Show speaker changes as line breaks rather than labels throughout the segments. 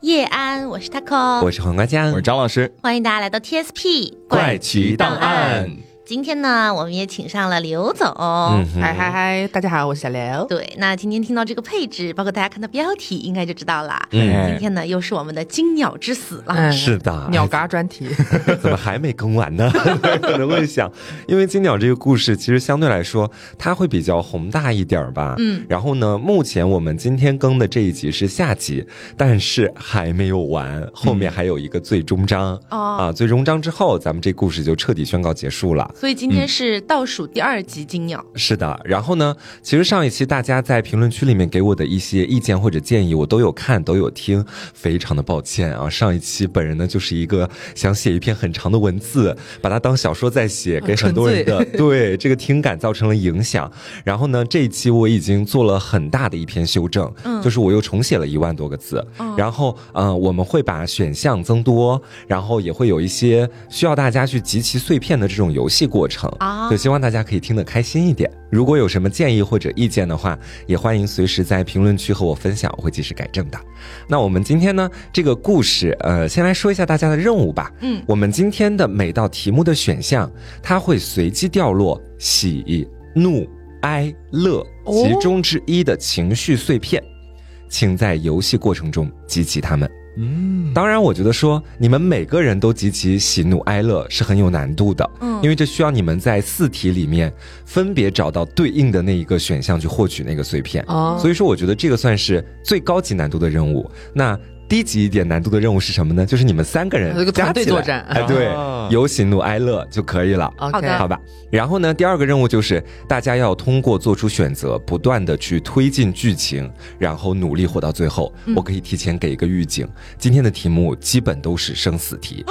叶安，我是 taco，
我是黄瓜酱，
我是张老师，
欢迎大家来到 TSP
怪奇档案。
今天呢，我们也请上了刘总。
嗨嗨嗨，大家好，我是小刘。
对，那今天听到这个配置，包括大家看到标题，应该就知道了。
嗯
今天呢，又是我们的金鸟之死了。
是的，
鸟嘎专题
怎么还没更完呢？可能会想，因为金鸟这个故事其实相对来说，它会比较宏大一点儿吧。
嗯，
然后呢，目前我们今天更的这一集是下集，但是还没有完，后面还有一个最终章、
哦
啊。最终章之后，咱们这故事就彻底宣告结束了。
所以今天是倒数第二集金鸟。
是的，然后呢，其实上一期大家在评论区里面给我的一些意见或者建议，我都有看，都有听，非常的抱歉啊。上一期本人呢就是一个想写一篇很长的文字，把它当小说在写，给很多人的对这个听感造成了影响。然后呢，这一期我已经做了很大的一篇修正，
嗯
就是我又重写了一万多个字，
哦
然后呃，我们会把选项增多，然后也会有一些需要大家去集齐碎片的这种游戏过程
啊
就希望大家可以听得开心一点。如果有什么建议或者意见的话，也欢迎随时在评论区和我分享，我会及时改正的。那我们今天呢，这个故事，呃，先来说一下大家的任务吧。
嗯
我们今天的每道题目的选项，它会随机掉落喜、怒、哀、乐
哦
其中之一的情绪碎片，请在游戏过程中集齐它们。
嗯，
当然，我觉得说你们每个人都极其喜怒哀乐是很有难度的，
嗯
因为这需要你们在四题里面分别找到对应的那一个选项去获取那个碎片。
哦
所以说，我觉得这个算是最高级难度的任务。那低级一点难度的任务是什么呢？就是你们三个人加起来
队作战
哎，对
啊，
有喜怒哀乐就可以了。
好
OK，
的
好吧，然后呢，第二个任务就是大家要通过做出选择，不断的去推进剧情，然后努力活到最后。
嗯
我可以提前给一个预警，今天的题目基本都是生死题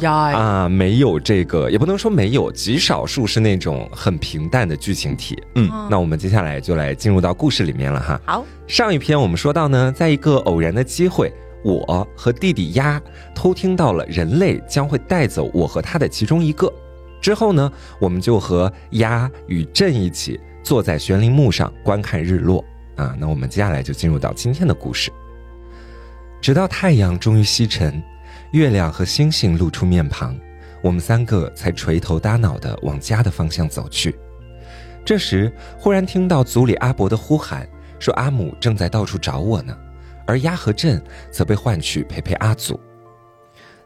呀，
啊，没有这个，也不能说没有，极少数是那种很平淡的剧情题。
嗯
那我们接下来就来进入到故事里面了哈。
好，
上一篇我们说到呢，在一个偶然的机会，我和弟弟鸭偷听到了人类将会带走我和他的其中一个。之后呢，我们就和鸭与朕一起坐在悬铃木上观看日落。啊，那我们接下来就进入到今天的故事。直到太阳终于西沉，月亮和星星露出面庞，我们三个才垂头耷脑地往家的方向走去。这时，忽然听到组里阿伯的呼喊，说阿姆正在到处找我呢，而鸭和镇则被唤去陪陪阿祖。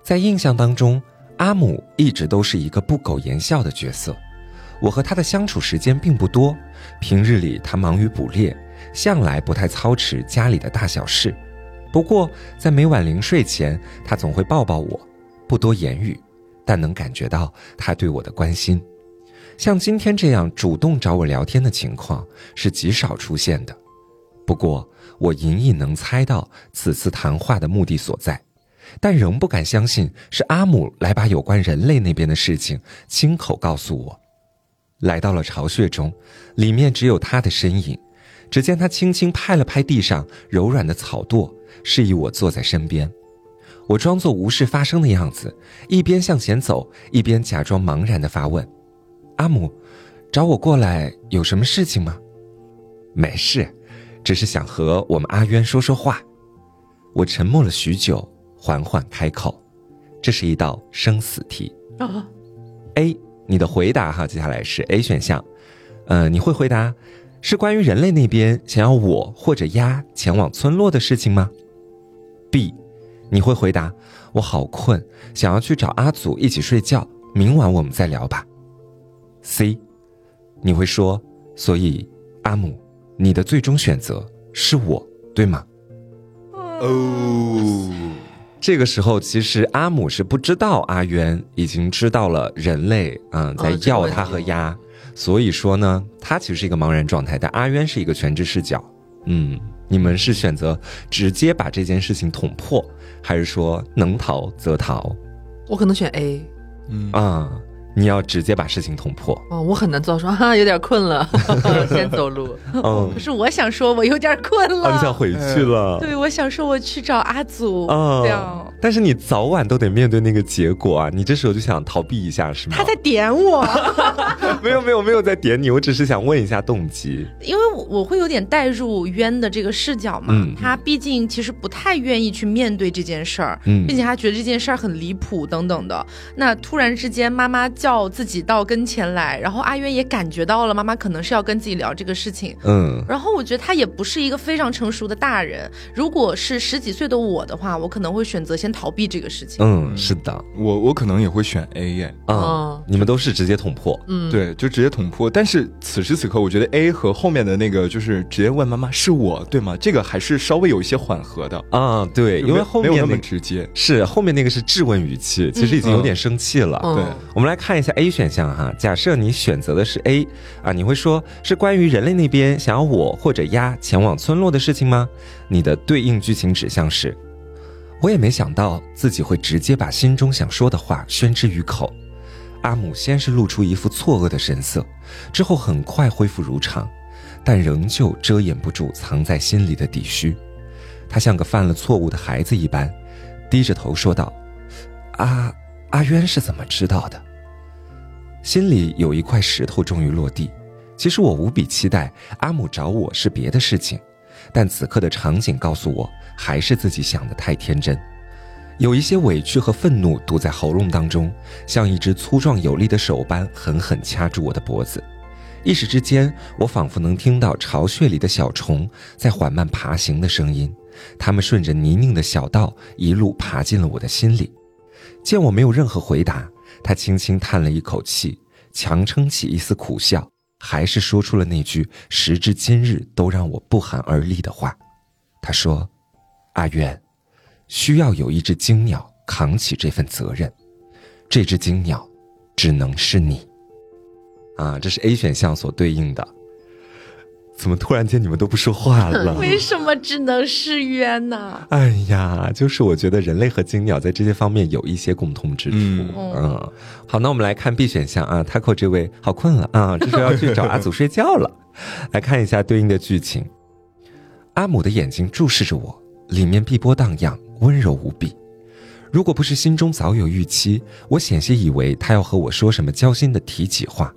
在印象当中，阿姆一直都是一个不苟言笑的角色。我和他的相处时间并不多，平日里他忙于捕猎，向来不太操持家里的大小事。不过在每晚临睡前，他总会抱抱我，不多言语，但能感觉到他对我的关心。像今天这样主动找我聊天的情况是极少出现的。不过我隐隐能猜到此次谈话的目的所在，但仍不敢相信是阿姆来把有关人类那边的事情亲口告诉我。来到了巢穴中，里面只有他的身影。只见他轻轻拍了拍地上柔软的草垛，示意我坐在身边。我装作无事发生的样子，一边向前走，一边假装茫然地发问：“阿姆，找我过来有什么事情吗？”“没事，只是想和我们阿渊说说话。”我沉默了许久，缓缓开口：“这是一道生死题。
啊
A，你的回答哈，接下来是 A 选项，呃，你会回答是关于人类那边想要我或者鸭前往村落的事情吗？B，你会回答我好困，想要去找阿祖一起睡觉，明晚我们再聊吧。C，你会说，所以阿姆，你的最终选择是我，对吗？
哦，
这个时候，其实阿姆是不知道阿渊已经知道了人类嗯在要他和鸭，所以说呢，他其实是一个茫然状态，但阿渊是一个全知视角。嗯，你们是选择直接把这件事情捅破，还是说能逃则逃
我可能选 A，
嗯
啊？你要直接把事情捅破。
哦，我很难做到说哈，有点困了，先走路。
嗯
可，是我想说，我有点困了。
啊，你想回去了。
对，我想说我去找阿祖，
嗯
这样
但是你早晚都得面对那个结果啊！你这时候就想逃避一下是吗？
他在点我，
没有没有没有在点你，我只是想问一下动机。
因为我我会有点带入渊的这个视角嘛。
嗯
他毕竟其实不太愿意去面对这件事儿，
嗯
并且他觉得这件事儿很离谱等等的。那突然之间，妈妈叫自己到跟前来，然后阿渊也感觉到了妈妈可能是要跟自己聊这个事情。
嗯
然后我觉得他也不是一个非常成熟的大人。如果是十几岁的我的话，我可能会选择先逃避这个事情。
嗯，是的，
我我可能也会选 A 耶，
啊、
哦
你们都是直接捅破。
嗯，，
对，就直接捅破。但是此时此刻，我觉得 A 和后面的那个就是直接问妈妈是我对吗？这个还是稍微有一些缓和的，
啊，对，因为后面
没有那么直接。
是后面那个是质问语气，其实已经有点生气了。
嗯
对，
我们来看看一下 A 选项哈，假设你选择的是 A 啊，你会说是关于人类那边想要我或者鸭前往村落的事情吗？你的对应剧情指向是，我也没想到自己会直接把心中想说的话宣之于口。阿姆先是露出一副错愕的神色，之后很快恢复如常，但仍旧遮掩不住藏在心里的底虚。他像个犯了错误的孩子一般，低着头说道：“阿阿渊是怎么知道的？”心里有一块石头终于落地。其实我无比期待阿姆找我是别的事情，但此刻的场景告诉我，还是自己想的太天真。有一些委屈和愤怒堵在喉咙当中，像一只粗壮有力的手般狠狠掐住我的脖子。一时之间，我仿佛能听到巢穴里的小虫在缓慢爬行的声音，它们顺着泥泞的小道一路爬进了我的心里。见我没有任何回答，他轻轻叹了一口气，强撑起一丝苦笑，还是说出了那句时至今日都让我不寒而栗的话。他说：“阿渊，需要有一只金鸟扛起这份责任，这只金鸟只能是你。”啊，这是 A 选项所对应的。怎么突然间你们都不说话了？
为什么只能是冤呢？
哎呀，就是我觉得人类和金鸟在这些方面有一些共通之处。
嗯
嗯，好，那我们来看 B 选项啊，Taco 这位好困了啊，这时候要去找阿祖睡觉了。来看一下对应的剧情，阿姆的眼睛注视着我，里面碧波荡漾，温柔无比。如果不是心中早有预期，我险些以为他要和我说什么交心的提起话。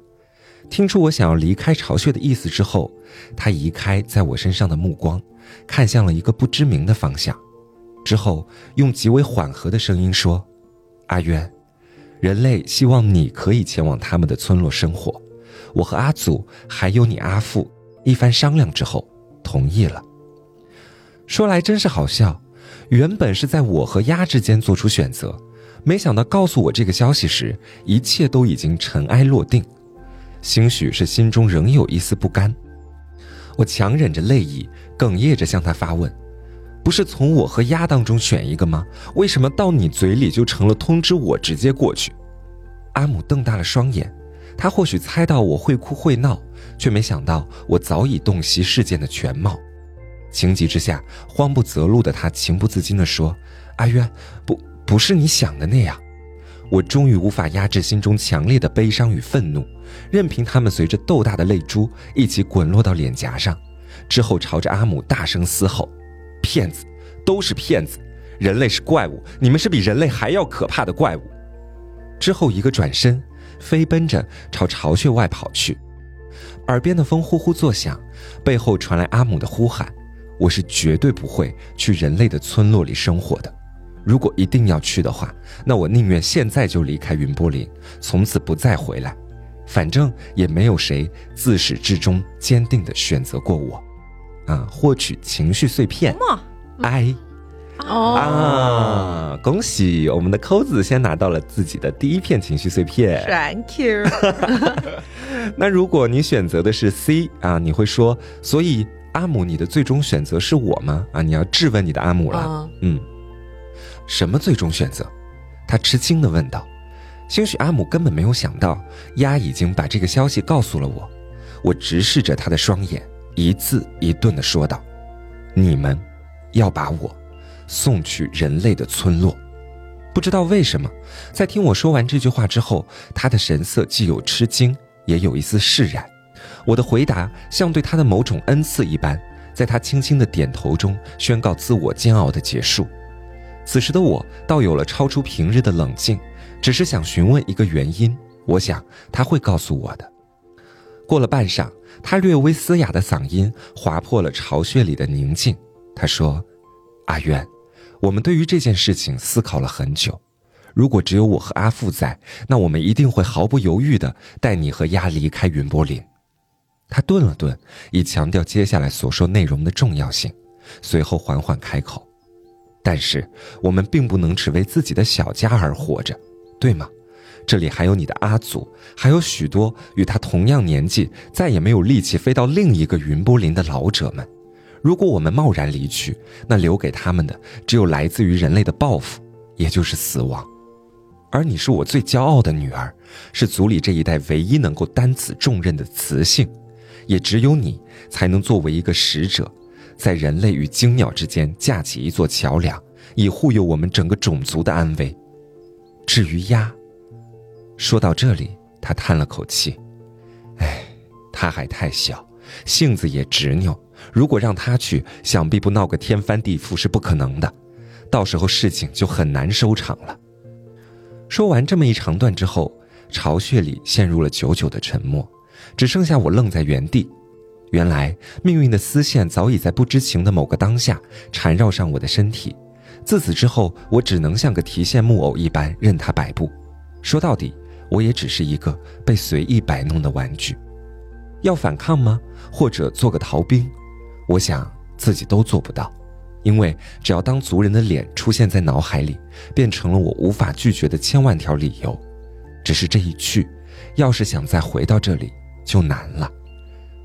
听出我想要离开巢穴的意思之后，他移开在我身上的目光，看向了一个不知名的方向，之后用极为缓和的声音说：“阿渊，人类希望你可以前往他们的村落生活。我和阿祖还有你阿父一番商量之后，同意了。”说来真是好笑，原本是在我和鸭之间做出选择，没想到告诉我这个消息时，一切都已经尘埃落定。兴许是心中仍有一丝不甘，我强忍着泪意，哽咽着向他发问：“不是从我和鸭当中选一个吗？为什么到你嘴里就成了通知我直接过去？”阿姆瞪大了双眼，他或许猜到我会哭会闹，却没想到我早已洞悉事件的全貌。情急之下，慌不择路的他情不自禁地说：“阿渊，不，不是你想的那样。”我终于无法压制心中强烈的悲伤与愤怒，任凭他们随着豆大的泪珠一起滚落到脸颊上，之后朝着阿姆大声嘶吼：“骗子，都是骗子！人类是怪物，你们是比人类还要可怕的怪物！”之后一个转身，飞奔着朝巢穴外跑去，耳边的风呼呼作响，背后传来阿姆的呼喊：“我是绝对不会去人类的村落里生活的。”如果一定要去的话，那我宁愿现在就离开云波林，从此不再回来。反正也没有谁自始至终坚定的选择过我。啊，获取情绪碎片
嘛
，，I
哦，
啊，恭喜我们的扣子先拿到了自己的第一片情绪碎片。
Thank you。
那如果你选择的是 C 啊，你会说，所以阿姆，你的最终选择是我吗？啊，你要质问你的阿姆了。
啊
嗯，什么最终选择？他吃惊地问道。兴许阿姆根本没有想到，鸭已经把这个消息告诉了我。我直视着他的双眼，一字一顿地说道：“你们要把我送去人类的村落。”不知道为什么，在听我说完这句话之后，他的神色既有吃惊，也有一丝释然。我的回答像对他的某种恩赐一般，在他轻轻的点头中宣告自我煎熬的结束。此时的我倒有了超出平日的冷静，只是想询问一个原因。我想他会告诉我的。过了半晌，他略微嘶哑的嗓音划破了巢穴里的宁静。他说：“阿渊。”我们对于这件事情思考了很久。如果只有我和阿富在，那我们一定会毫不犹豫地带你和鸭离开云波林。他顿了顿，以强调接下来所说内容的重要性，随后缓缓开口：“但是我们并不能只为自己的小家而活着，对吗？这里还有你的阿祖，还有许多与他同样年纪、再也没有力气飞到另一个云波林的老者们。”如果我们贸然离去，那留给他们的只有来自于人类的报复，也就是死亡。而你是我最骄傲的女儿，是族里这一代唯一能够担此重任的雌性，也只有你才能作为一个使者，在人类与精鸟之间架起一座桥梁，以护佑我们整个种族的安危。至于鸭，说到这里，他叹了口气：“哎，他还太小，性子也执拗。”如果让他去，想必不闹个天翻地覆是不可能的，到时候事情就很难收场了。说完这么一长段之后，巢穴里陷入了久久的沉默，只剩下我愣在原地。原来命运的丝线早已在不知情的某个当下缠绕上我的身体，自此之后，我只能像个提线木偶一般任它摆布。说到底，我也只是一个被随意摆弄的玩具。要反抗吗？或者做个逃兵？我想自己都做不到，因为只要当族人的脸出现在脑海里，变成了我无法拒绝的千万条理由。只是这一去，要是想再回到这里就难了。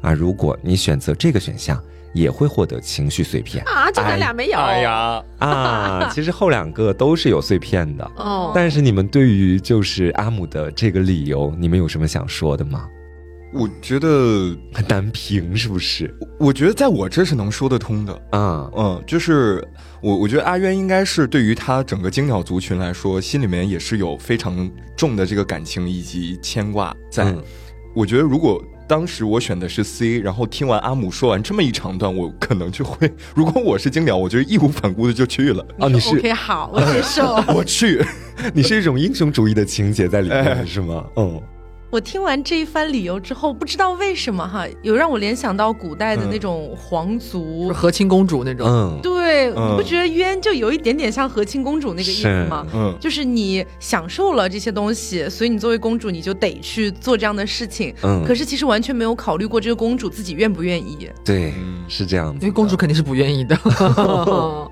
啊，如果你选择这个选项，也会获得情绪碎片
啊！就咱俩没有。
哎呀
啊！其实后两个都是有碎片的哦。但是你们对于就是阿姆的这个理由，你们有什么想说的吗？
我觉得
很难评，是不是？
我觉得在我这是能说得通的啊，嗯，就是我我觉得阿渊应该是对于他整个精鸟族群来说，心里面也是有非常重的这个感情以及牵挂在。我觉得如果当时我选的是 C，然后听完阿姆说完这么一长段，我可能就会，如果我是金鸟，我就义无反顾的就去了。
啊，你是 OK 好，我接受，
我去，
你是一种英雄主义的情节在里面，是吗？嗯。
我听完这一番理由之后，不知道为什么哈，有让我联想到古代的那种皇族，
和亲公主那种。嗯，
对，你不觉得冤就有一点点像和亲公主那个意思吗？嗯，就是你享受了这些东西，所以你作为公主，你就得去做这样的事情。嗯，可是其实完全没有考虑过这个公主自己愿不愿意。
对，是这样。
因为公主肯定是不愿意的。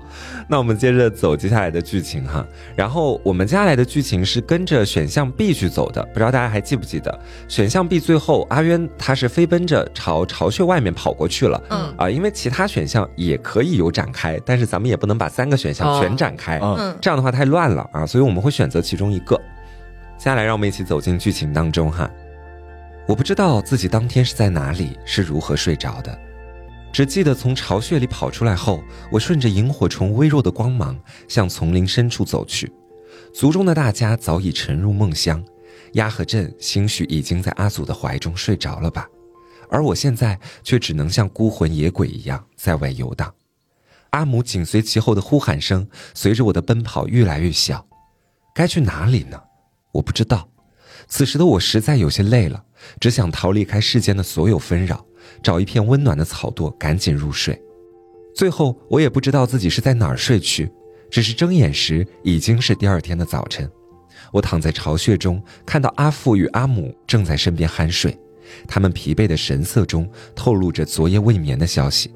那我们接着走接下来的剧情哈，然后我们接下来的剧情是跟着选项 B 去走的，不知道大家还记不记得？选项 B 最后阿渊他是飞奔着朝巢穴外面跑过去了，嗯啊，因为其他选项也可以有展开，但是咱们也不能把三个选项全展开，嗯，这样的话太乱了啊，所以我们会选择其中一个。接下来让我们一起走进剧情当中哈，我不知道自己当天是在哪里，是如何睡着的。只记得从巢穴里跑出来后，我顺着萤火虫微弱的光芒向丛林深处走去。族中的大家早已沉入梦乡，鸭和镇兴许已经在阿祖的怀中睡着了吧，而我现在却只能像孤魂野鬼一样在外游荡。阿母紧随其后的呼喊声随着我的奔跑越来越小。该去哪里呢？我不知道。此时的我实在有些累了，只想逃离开世间的所有纷扰。找一片温暖的草垛，赶紧入睡。最后，我也不知道自己是在哪儿睡去，只是睁眼时已经是第二天的早晨。我躺在巢穴中，看到阿父与阿母正在身边酣睡，他们疲惫的神色中透露着昨夜未眠的消息，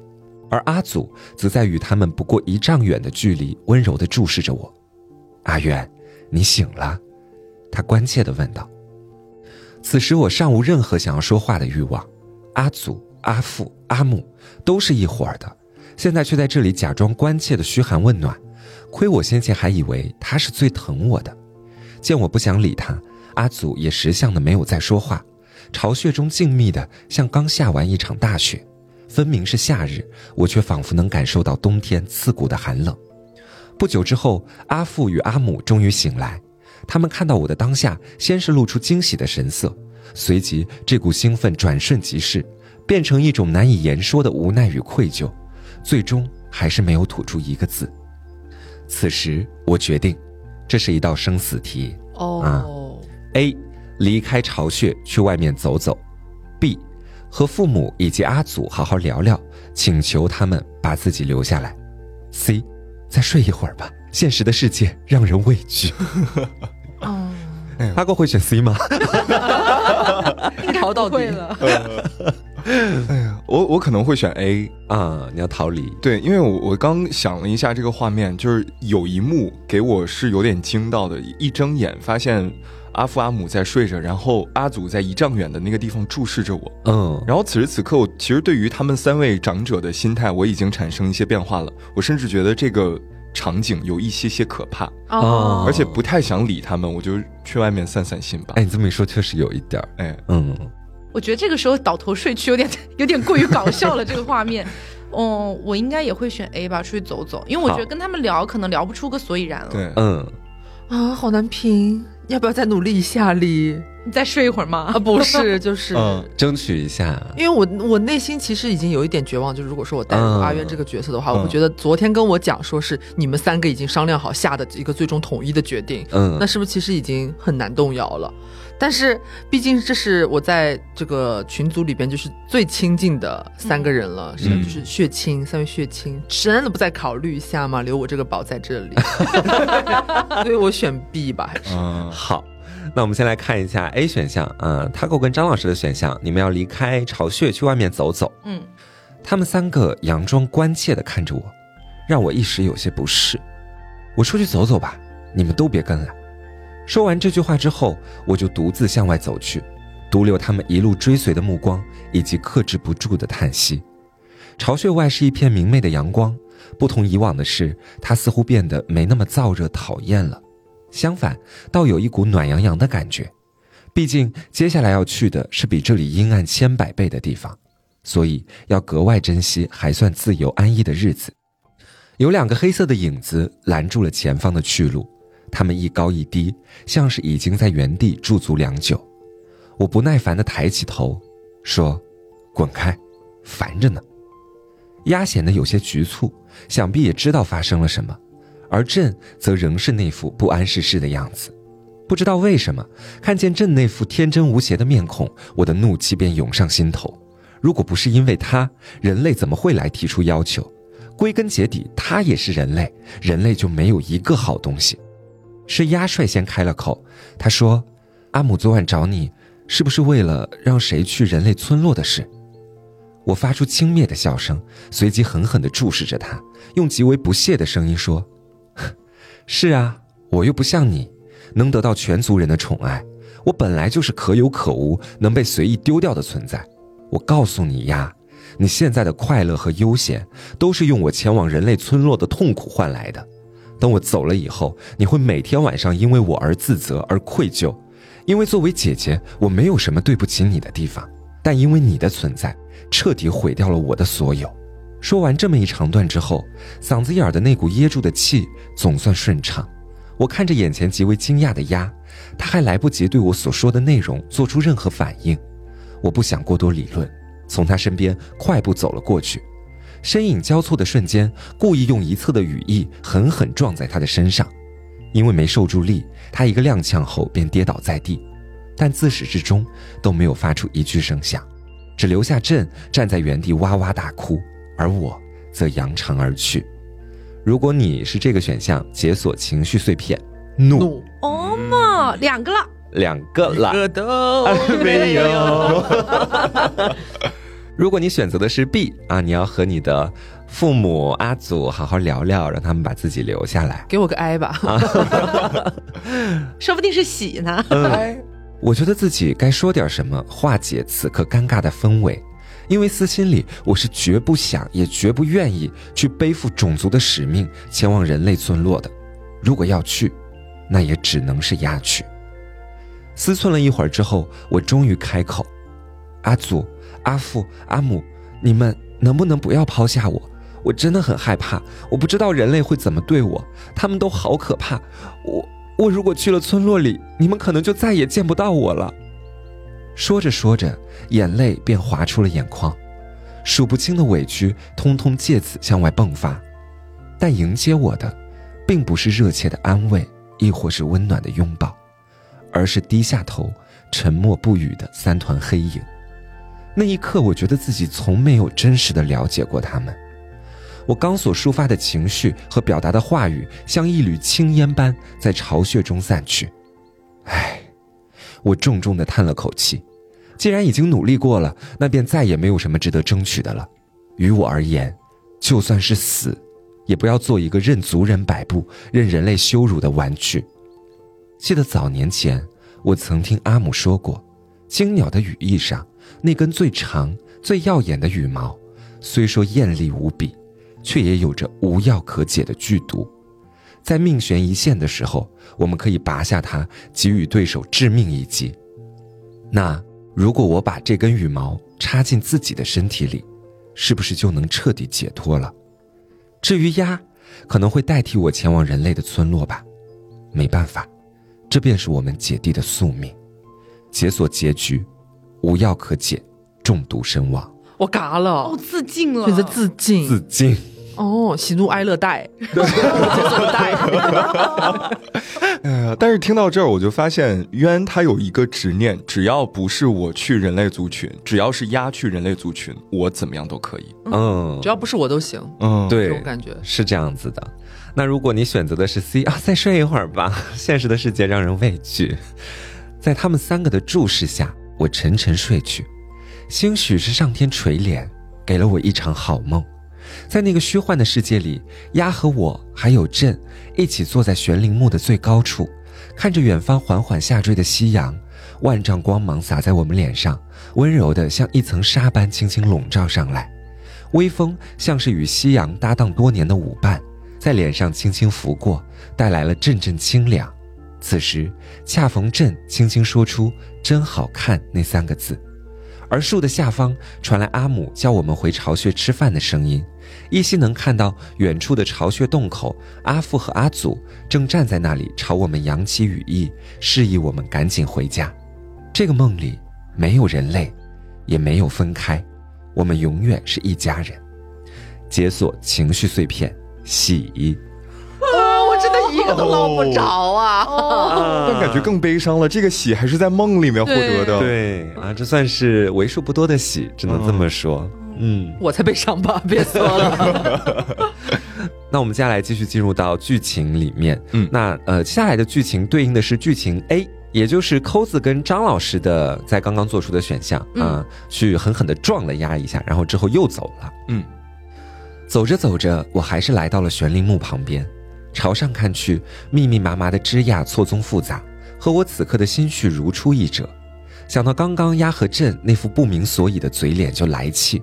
而阿祖则在与他们不过一丈远的距离，温柔地注视着我。阿远，你醒了？他关切地问道。此时我尚无任何想要说话的欲望。阿祖、阿父、阿母都是一伙儿的，现在却在这里假装关切的嘘寒问暖，亏我先前还以为他是最疼我的。见我不想理他，阿祖也识相的没有再说话。巢穴中静谧的像刚下完一场大雪，分明是夏日，我却仿佛能感受到冬天刺骨的寒冷。不久之后，阿父与阿母终于醒来，他们看到我的当下，先是露出惊喜的神色，随即这股兴奋转瞬即逝，变成一种难以言说的无奈与愧疚，最终还是没有吐出一个字。此时，我决定，这是一道生死题哦。A，离开巢穴去外面走走；B，和父母以及阿祖好好聊聊，请求他们把自己留下来；C。再睡一会儿吧，现实的世界让人畏惧。哦，阿哥会选 C 吗？
逃到底
了。
哎呀，我我可能会选 A
啊！你要逃离？
对，因为我我刚想了一下这个画面，就是有一幕给我是有点惊到的，一睁眼发现。阿父阿母在睡着，然后阿祖在一丈远的那个地方注视着我。嗯，然后此时此刻，我其实对于他们三位长者的心态，我已经产生一些变化了。我甚至觉得这个场景有一些些可怕，哦，而且不太想理他们，我就去外面散散心吧。
哎，你这么一说，确实有一点儿。哎，
嗯，我觉得这个时候倒头睡去有点 有点过于搞笑了，这个画面。哦，我应该也会选 A 吧，出去走走，因为我觉得跟他们聊可能聊不出个所以然了。
对，
嗯，啊，好难评。要不要再努力一下哩？
你再睡一会儿吗？
啊，不是，就是
争取一下。
因为我我内心其实已经有一点绝望，就是如果说我带入阿渊这个角色的话，我觉得昨天跟我讲说是你们三个已经商量好下的一个最终统一的决定，嗯，那是不是其实已经很难动摇了？但是毕竟这是我在这个群组里边就是最亲近的三个人了，是就是血亲三位血亲，真的不再考虑一下吗？留我这个宝在这里，所以我选 B 吧，还是
好。那我们先来看一下 A 选项啊，Taco 跟张老师的选项，你们要离开巢穴去外面走走。嗯，他们三个佯装关切的看着我，让我一时有些不适。我出去走走吧，你们都别跟来。说完这句话之后，我就独自向外走去，独留他们一路追随的目光以及克制不住的叹息。巢穴外是一片明媚的阳光，不同以往的是，它似乎变得没那么燥热讨厌了。相反，倒有一股暖洋洋的感觉。毕竟接下来要去的是比这里阴暗千百倍的地方，所以要格外珍惜还算自由安逸的日子。有两个黑色的影子拦住了前方的去路，他们一高一低，像是已经在原地驻足良久。我不耐烦地抬起头，说：“滚开，烦着呢。”鸭显得有些局促，想必也知道发生了什么。而朕则仍是那副不谙世事的样子，不知道为什么，看见朕那副天真无邪的面孔，我的怒气便涌上心头。如果不是因为他，人类怎么会来提出要求？归根结底，他也是人类，人类就没有一个好东西。是鸭率先开了口，他说：“阿母昨晚找你，是不是为了让谁去人类村落的事？”我发出轻蔑的笑声，随即狠狠地注视着他，用极为不屑的声音说。是啊，我又不像你，能得到全族人的宠爱。我本来就是可有可无，能被随意丢掉的存在。我告诉你呀，你现在的快乐和悠闲，都是用我前往人类村落的痛苦换来的。等我走了以后，你会每天晚上因为我而自责而愧疚，因为作为姐姐，我没有什么对不起你的地方，但因为你的存在，彻底毁掉了我的所有。说完这么一长段之后，嗓子眼儿的那股噎住的气总算顺畅。我看着眼前极为惊讶的鸭，他还来不及对我所说的内容做出任何反应。我不想过多理论，从他身边快步走了过去，身影交错的瞬间，故意用一侧的羽翼狠狠撞在他的身上。因为没受住力，他一个踉跄后便跌倒在地，但自始至终都没有发出一句声响，只留下朕站在原地哇哇大哭。而我则扬长而去。如果你是这个选项，解锁情绪碎片，怒
哦嘛，两个了，
两个了，
个都
没有。如果你选择的是 B 啊，你要和你的父母阿祖好好聊聊，让他们把自己留下来，
给我个 I 吧，
说不定是喜呢。
我觉得自己该说点什么化解此刻尴尬的氛围。因为私心里，我是绝不想，也绝不愿意去背负种族的使命，前往人类村落的。如果要去，那也只能是鸭去。思忖了一会儿之后，我终于开口：“阿祖、阿父、阿母，你们能不能不要抛下我？我真的很害怕，我不知道人类会怎么对我，他们都好可怕。我我如果去了村落里，你们可能就再也见不到我了。说着说着，眼泪便滑出了眼眶，数不清的委屈通通借此向外迸发。但迎接我的，并不是热切的安慰，亦或是温暖的拥抱，而是低下头、沉默不语的三团黑影。那一刻，我觉得自己从没有真实的了解过他们。我刚所抒发的情绪和表达的话语，像一缕青烟般在巢穴中散去。唉，我重重的叹了口气。既然已经努力过了，那便再也没有什么值得争取的了。于我而言，就算是死，也不要做一个任族人摆布、任人类羞辱的玩具。记得早年前，我曾听阿姆说过，青鸟的羽翼上那根最长、最耀眼的羽毛，虽说艳丽无比。却也有着无药可解的剧毒，在命悬一线的时候，我们可以拔下它，给予对手致命一击。那如果我把这根羽毛插进自己的身体里，是不是就能彻底解脱了？至于鸭，可能会代替我前往人类的村落吧。没办法，这便是我们姐弟的宿命。解锁结局，无药可解，中毒身亡。
我嘎了，
哦，自尽了，
选择自尽，
自尽。
哦，喜怒哀乐带，
对，呃，但是听到这儿，我就发现渊他有一个执念，只要不是我去人类族群，只要是鸭去人类族群，我怎么样都可以。
嗯，只要不是我都行。
嗯，对，
这种感觉
是这样子的。那如果你选择的是 C 啊，再睡一会儿吧。现实的世界让人畏惧。在他们三个的注视下，我沉沉睡去，兴许是上天垂怜，给了我一场好梦。在那个虚幻的世界里，鸭和我还有朕一起坐在悬铃木的最高处，看着远方缓缓下坠的夕阳，万丈光芒洒在我们脸上，温柔的像一层纱般轻轻笼罩上来。微风像是与夕阳搭档多年的舞伴，在脸上轻轻拂过，带来了阵阵清凉。此时恰逢朕轻轻说出“真好看”那三个字，而树的下方传来阿母叫我们回巢穴吃饭的声音。依稀能看到远处的巢穴洞口，阿父和阿祖正站在那里朝我们扬起羽翼，示意我们赶紧回家。这个梦里没有人类，也没有分开，我们永远是一家人。解锁情绪碎片，喜。
我真的一个都捞不着啊！
哦但感觉更悲伤了。这个喜还是在梦里面获得的。
对啊，这算是为数不多的喜，只能这么说。
嗯，我才悲伤吧，别说了。
那我们接下来继续进入到剧情里面。嗯，那呃，接下来的剧情对应的是剧情 A，也就是扣子跟张老师的在刚刚做出的选项啊，去狠狠的撞了压一下，然后之后又走了。嗯，走着走着，我还是来到了悬铃木旁边，朝上看去，密密麻麻的枝桠错综复杂，和我此刻的心绪如出一辙。想到刚刚鸭和朕那副不明所以的嘴脸，就来气。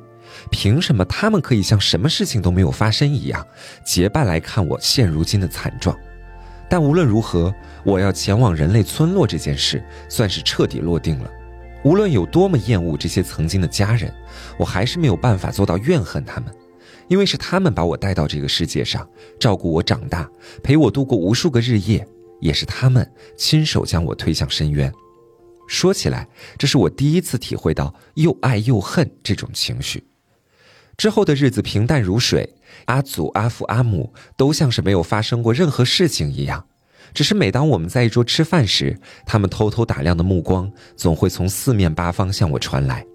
凭什么他们可以像什么事情都没有发生一样结伴来看我现如今的惨状？但无论如何，我要前往人类村落这件事算是彻底落定了。无论有多么厌恶这些曾经的家人，我还是没有办法做到怨恨他们，因为是他们把我带到这个世界上，照顾我长大，陪我度过无数个日夜，也是他们亲手将我推向深渊。说起来，这是我第一次体会到又爱又恨这种情绪。之后的日子平淡如水，阿祖、阿父、阿母都像是没有发生过任何事情一样。只是每当我们在一桌吃饭时，他们偷偷打量的目光总会从四面八方向我传来。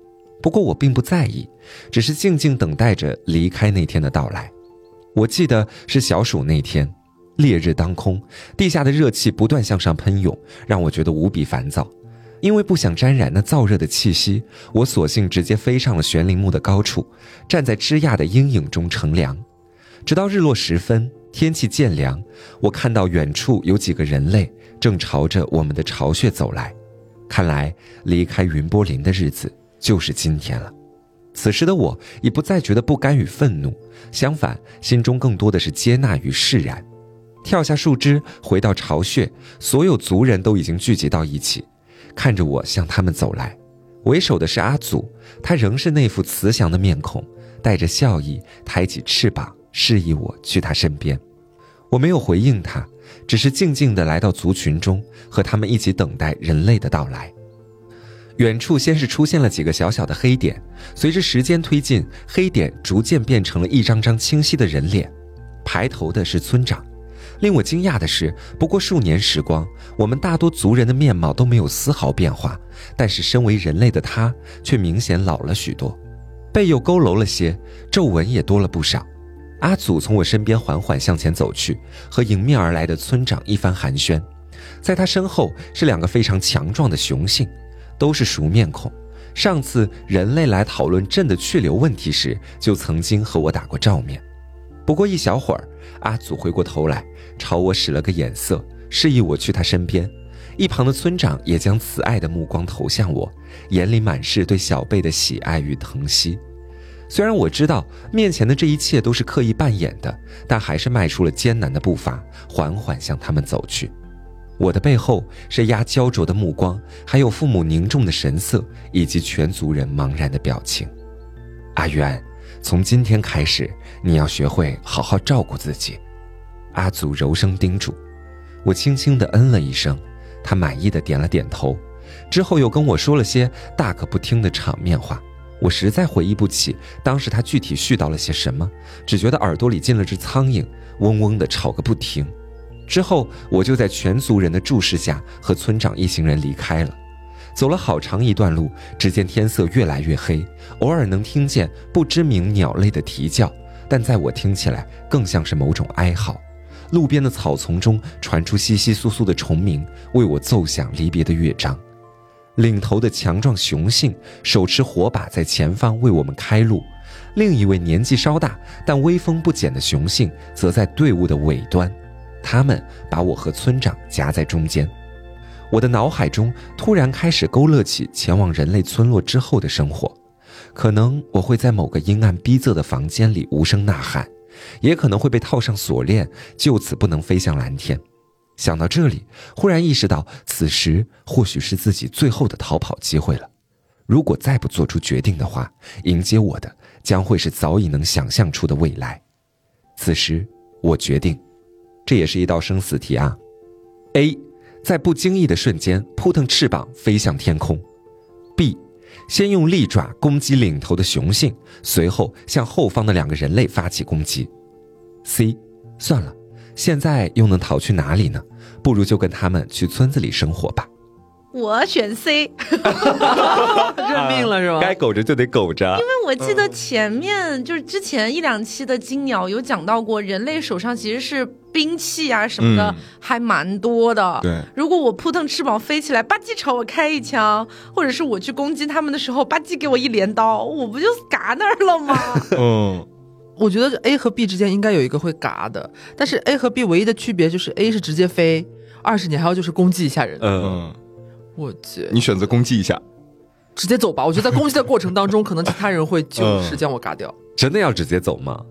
不过我并不在意，只是静静等待着离开那天的到来。我记得是小暑那天，烈日当空，地下的热气不断向上喷涌，让我觉得无比烦躁。因为不想沾染那燥热的气息，我索性直接飞上了悬铃木的高处，站在枝桠的阴影中乘凉。直到日落时分，天气渐凉，我看到远处有几个人类正朝着我们的巢穴走来。看来离开云波林的日子就是今天了。此时的我已不再觉得不甘与愤怒，相反，心中更多的是接纳与释然。跳下树枝，回到巢穴，所有族人都已经聚集到一起。看着我向他们走来，为首的是阿祖，他仍是那副慈祥的面孔，带着笑意，抬起翅膀示意我去他身边。我没有回应他，只是静静地来到族群中，和他们一起等待人类的到来。远处先是出现了几个小小的黑点，随着时间推进，黑点逐渐变成了一张张清晰的人脸。排头的是村长。令我惊讶的是，不过数年时光，我们大多族人的面貌都没有丝毫变化，但是身为人类的他却明显老了许多，背又佝偻了些，皱纹也多了不少。阿祖从我身边缓缓向前走去，和迎面而来的村长一番寒暄，在他身后是两个非常强壮的雄性，都是熟面孔。上次人类来讨论朕的去留问题时，就曾经和我打过照面。不过一小会儿，阿祖回过头来，朝我使了个眼色，示意我去他身边。一旁的村长也将慈爱的目光投向我，眼里满是对小贝的喜爱与疼惜。虽然我知道面前的这一切都是刻意扮演的，但还是迈出了艰难的步伐，缓缓向他们走去。我的背后是压焦灼的目光，还有父母凝重的神色，以及全族人茫然的表情。阿渊，从今天开始，你要学会好好照顾自己。阿祖柔声叮嘱。我轻轻地嗯了一声，他满意的点了点头，之后又跟我说了些大可不听的场面话。我实在回忆不起当时他具体絮叨了些什么，只觉得耳朵里进了只苍蝇，嗡嗡的吵个不停。之后我就在全族人的注视下和村长一行人离开了。走了好长一段路，只见天色越来越黑，偶尔能听见不知名鸟类的啼叫，但在我听起来更像是某种哀嚎。路边的草丛中传出窸窸窣窣的虫鸣，为我奏响离别的乐章。领头的强壮雄性手持火把在前方为我们开路，另一位年纪稍大但威风不减的雄性则在队伍的尾端，他们把我和村长夹在中间。我的脑海中突然开始勾勒起前往人类村落之后的生活，可能我会在某个阴暗逼仄的房间里无声呐喊，也可能会被套上锁链，就此不能飞向蓝天。想到这里，忽然意识到，此时或许是自己最后的逃跑机会了。如果再不做出决定的话，迎接我的将会是早已能想象出的未来。此时，我决定，这也是一道生死题啊。A，在不经意的瞬间扑腾翅膀飞向天空。B，先用利爪攻击领头的雄性，随后向后方的两个人类发起攻击。C，算了。现在又能逃去哪里呢？不如就跟他们去村子里生活吧。
我选 C，
认命了是吧？
该苟着就得苟着。
因为我记得前面就是之前一两期的金鸟有讲到过，人类手上其实是兵器啊什么的还蛮多的。
对，
如果我扑腾翅膀飞起来，吧唧朝我开一枪，或者是我去攻击他们的时候，吧唧给我一镰刀，我不就嘎那儿了吗？嗯。
我觉得 A 和 B 之间应该有一个会嘎的，但是 A 和 B 唯一的区别就是 A 是直接飞，二是你还要就是攻击一下人。嗯，我去，
你选择攻击一下，
直接走吧。我觉得在攻击的过程当中，可能其他人会就是将我嘎掉。
真的要直接走吗？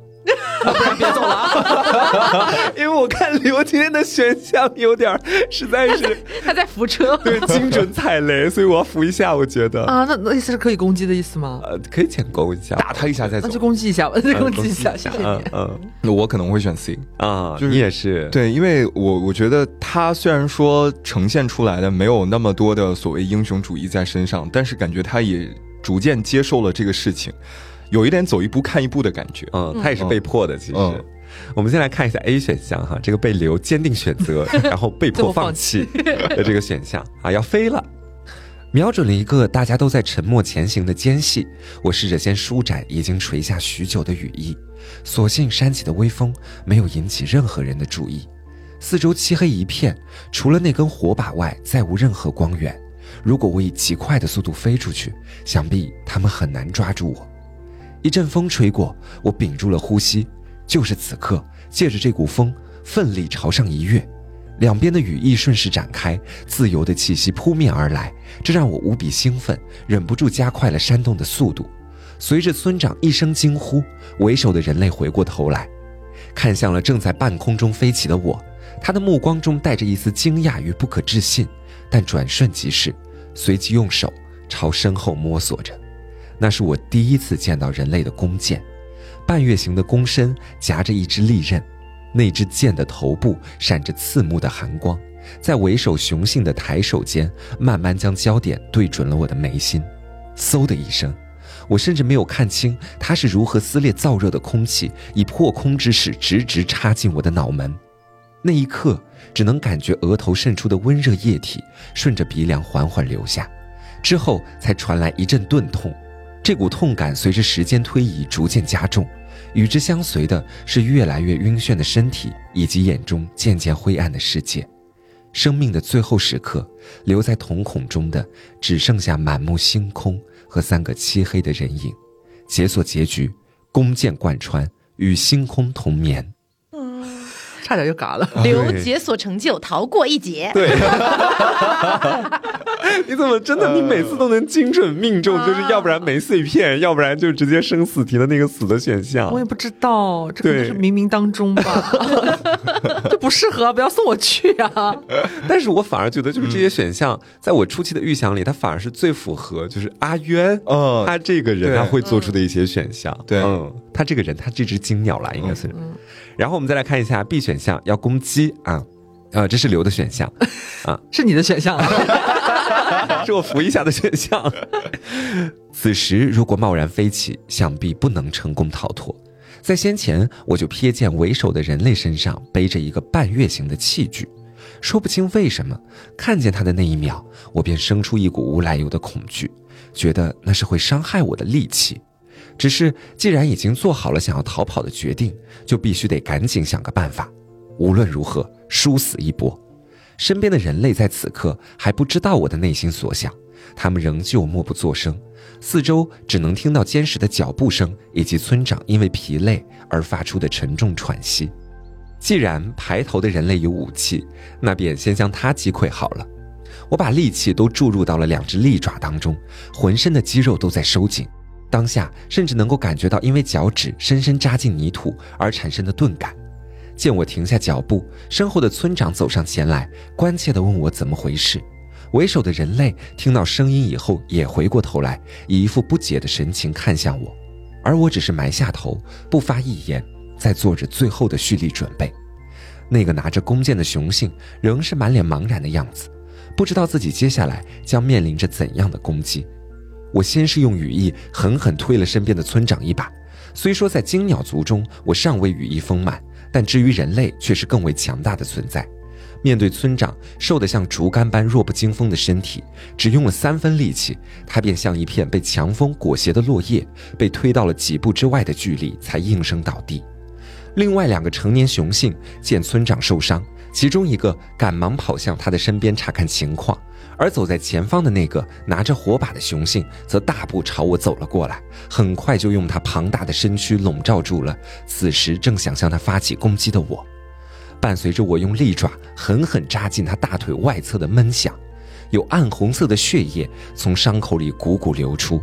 不然别走了啊，
因为我看刘今天的选项有点实在是
他在扶车，
对，精准踩雷，所以我要扶一下。我觉得
啊，那那意思是可以攻击的意思吗？
呃，可以浅攻一下，
打他一下再走，
那就攻击一下吧，再攻击一下，谢谢你。
嗯，那我可能会选 C
啊，就是你也是
对，因为我我觉得他虽然说呈现出来的没有那么多的所谓英雄主义在身上，但是感觉他也逐渐接受了这个事情。有一点走一步看一步的感觉，
嗯，他也是被迫的。其实，我们先来看一下 A 选项哈，这个被留坚定选择，然后被迫放弃的这个选项。啊，要飞了，瞄准了一个大家都在沉默前行的间隙，我试着先舒展已经垂下许久的羽翼，所幸扇起的微风没有引起任何人的注意，四周漆黑一片，除了那根火把外，再无任何光源。如果我以极快的速度飞出去，想必他们很难抓住我。一阵风吹过，我屏住了呼吸。就是此刻，借着这股风，奋力朝上一跃，两边的羽翼顺势展开，自由的气息扑面而来，这让我无比兴奋，忍不住加快了扇动的速度。随着村长一声惊呼，为首的人类回过头来，看向了正在半空中飞起的我，他的目光中带着一丝惊讶与不可置信，但转瞬即逝，随即用手朝身后摸索着。那是我第一次见到人类的弓箭，半月形的弓身夹着一支利刃，那支箭的头部闪着刺目的寒光，在为首雄性的抬手间，慢慢将焦点对准了我的眉心。嗖的一声，我甚至没有看清它是如何撕裂燥热的空气，以破空之势直直插进我的脑门。那一刻，只能感觉额头渗出的温热液体顺着鼻梁缓缓流下，之后才传来一阵钝痛。这股痛感随着时间推移逐渐加重，与之相随的是越来越晕眩的身体以及眼中渐渐灰暗的世界。生命的最后时刻，留在瞳孔中的只剩下满目星空和三个漆黑的人影。解锁结局，弓箭贯穿，与星空同眠。
差点就嘎了，
刘解锁成就，逃过一劫。
对，你怎么真的？你每次都能精准命中，就是要不然没碎片，要不然就直接生死题的那个死的选项。
我也不知道，这可能是冥冥当中吧。这不适合，不要送我去啊！
但是我反而觉得，就是这些选项，在我初期的预想里，它反而是最符合，就是阿渊，嗯，他这个人他会做出的一些选项。
对，
嗯，他这个人，他这只金鸟啦，应该是。然后我们再来看一下 B 选项，要攻击啊，啊，这是刘的选项，啊，
是你的选项，
是我扶一下的选项。此时如果贸然飞起，想必不能成功逃脱。在先前，我就瞥见为首的人类身上背着一个半月形的器具，说不清为什么，看见他的那一秒，我便生出一股无来由的恐惧，觉得那是会伤害我的利器。只是，既然已经做好了想要逃跑的决定，就必须得赶紧想个办法。无论如何，殊死一搏。身边的人类在此刻还不知道我的内心所想，他们仍旧默不作声，四周只能听到坚实的脚步声以及村长因为疲累而发出的沉重喘息。既然排头的人类有武器，那便先将他击溃好了。我把力气都注入到了两只利爪当中，浑身的肌肉都在收紧。当下甚至能够感觉到，因为脚趾深深扎进泥土而产生的钝感。见我停下脚步，身后的村长走上前来，关切地问我怎么回事。为首的人类听到声音以后，也回过头来，以一副不解的神情看向我，而我只是埋下头，不发一言，在做着最后的蓄力准备。那个拿着弓箭的雄性仍是满脸茫然的样子，不知道自己接下来将面临着怎样的攻击。我先是用羽翼狠狠推了身边的村长一把，虽说在金鸟族中我尚未羽翼丰满，但至于人类却是更为强大的存在。面对村长瘦得像竹竿般弱不禁风的身体，只用了三分力气，他便像一片被强风裹挟的落叶，被推到了几步之外的距离才应声倒地。另外两个成年雄性见村长受伤，其中一个赶忙跑向他的身边查看情况。而走在前方的那个拿着火把的雄性，则大步朝我走了过来，很快就用他庞大的身躯笼罩住了此时正想向他发起攻击的我。伴随着我用利爪狠狠扎进他大腿外侧的闷响，有暗红色的血液从伤口里汩汩流出，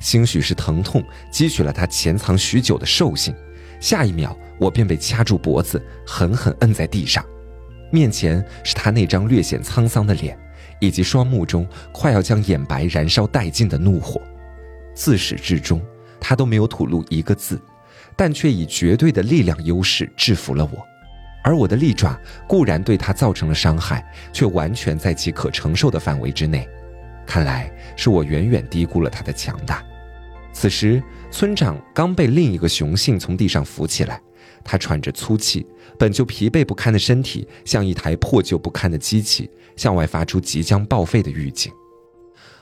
兴许是疼痛激起了他潜藏许久的兽性。下一秒，我便被掐住脖子，狠狠摁在地上，面前是他那张略显沧桑的脸。以及双目中快要将眼白燃烧殆尽的怒火，自始至终，他都没有吐露一个字，但却以绝对的力量优势制服了我。而我的利爪固然对他造成了伤害，却完全在其可承受的范围之内。看来是我远远低估了他的强大。此时，村长刚被另一个雄性从地上扶起来，他喘着粗气，本就疲惫不堪的身体像一台破旧不堪的机器。向外发出即将报废的预警。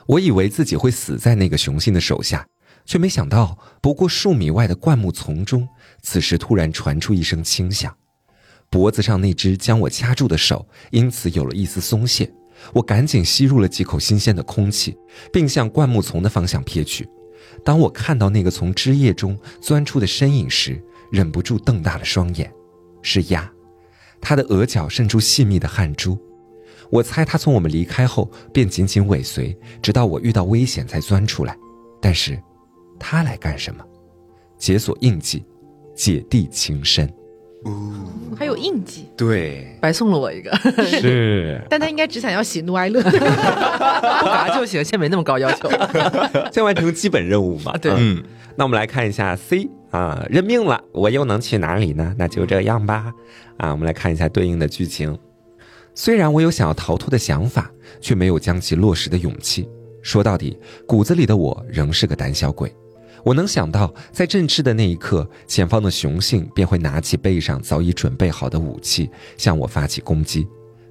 我以为自己会死在那个雄性的手下，却没想到，不过数米外的灌木丛中，此时突然传出一声轻响，脖子上那只将我掐住的手因此有了一丝松懈。我赶紧吸入了几口新鲜的空气，并向灌木丛的方向瞥去。当我看到那个从枝叶中钻出的身影时，忍不住瞪大了双眼。是鸭，它的额角渗出细密的汗珠。我猜他从我们离开后便紧紧尾随，直到我遇到危险才钻出来。但是，他来干什么？解锁印记，姐弟情深。
哦，还有印记。
对，
白送了我一个。
是。
但他应该只想要喜怒哀乐。
不嘎就行，现在没那么高要求。
先完成基本任务嘛。
对。
嗯。那我们来看一下 C 啊，认命了，我又能去哪里呢？那就这样吧。啊，我们来看一下对应的剧情。虽然我有想要逃脱的想法，却没有将其落实的勇气。说到底，骨子里的我仍是个胆小鬼。我能想到，在振翅的那一刻，前方的雄性便会拿起背上早已准备好的武器，向我发起攻击。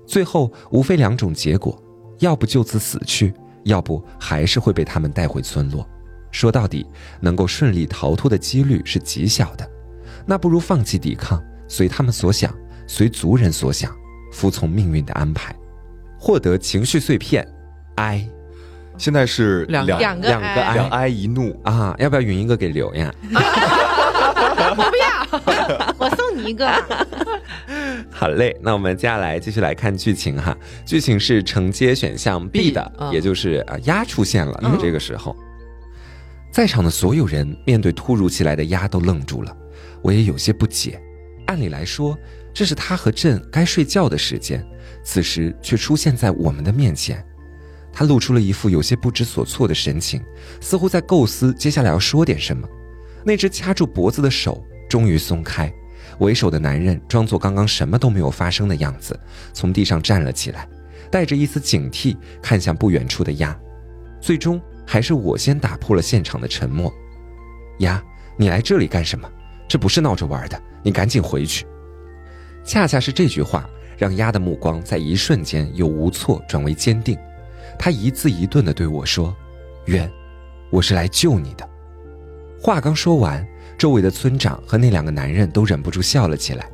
最后无非两种结果：要不就此死去，要不还是会被他们带回村落。说到底，能够顺利逃脱的几率是极小的。那不如放弃抵抗，随他们所想，随族人所想，服从命运的安排，获得情绪碎片，哀。
现在是
两
两个
两个
两哀一怒
啊！要不要匀一个给刘呀？
我 不要，我送你一个。
好嘞，那我们接下来继续来看剧情哈。剧情是承接选项 B 的，也就是啊鸭出现了。这个时候，在场的所有人面对突如其来的鸭都愣住了，我也有些不解。按理来说，这是他和朕该睡觉的时间，此时却出现在我们的面前。他露出了一副有些不知所措的神情，似乎在构思接下来要说点什么。那只掐住脖子的手终于松开，为首的男人装作刚刚什么都没有发生的样子，从地上站了起来，带着一丝警惕看向不远处的鸭。最终还是我先打破了现场的沉默：“鸭，你来这里干什么？这不是闹着玩的，你赶紧回去。”恰恰是这句话，让鸭的目光在一瞬间由无措转为坚定。他一字一顿地对我说：“渊，我是来救你的。”话刚说完，周围的村长和那两个男人都忍不住笑了起来。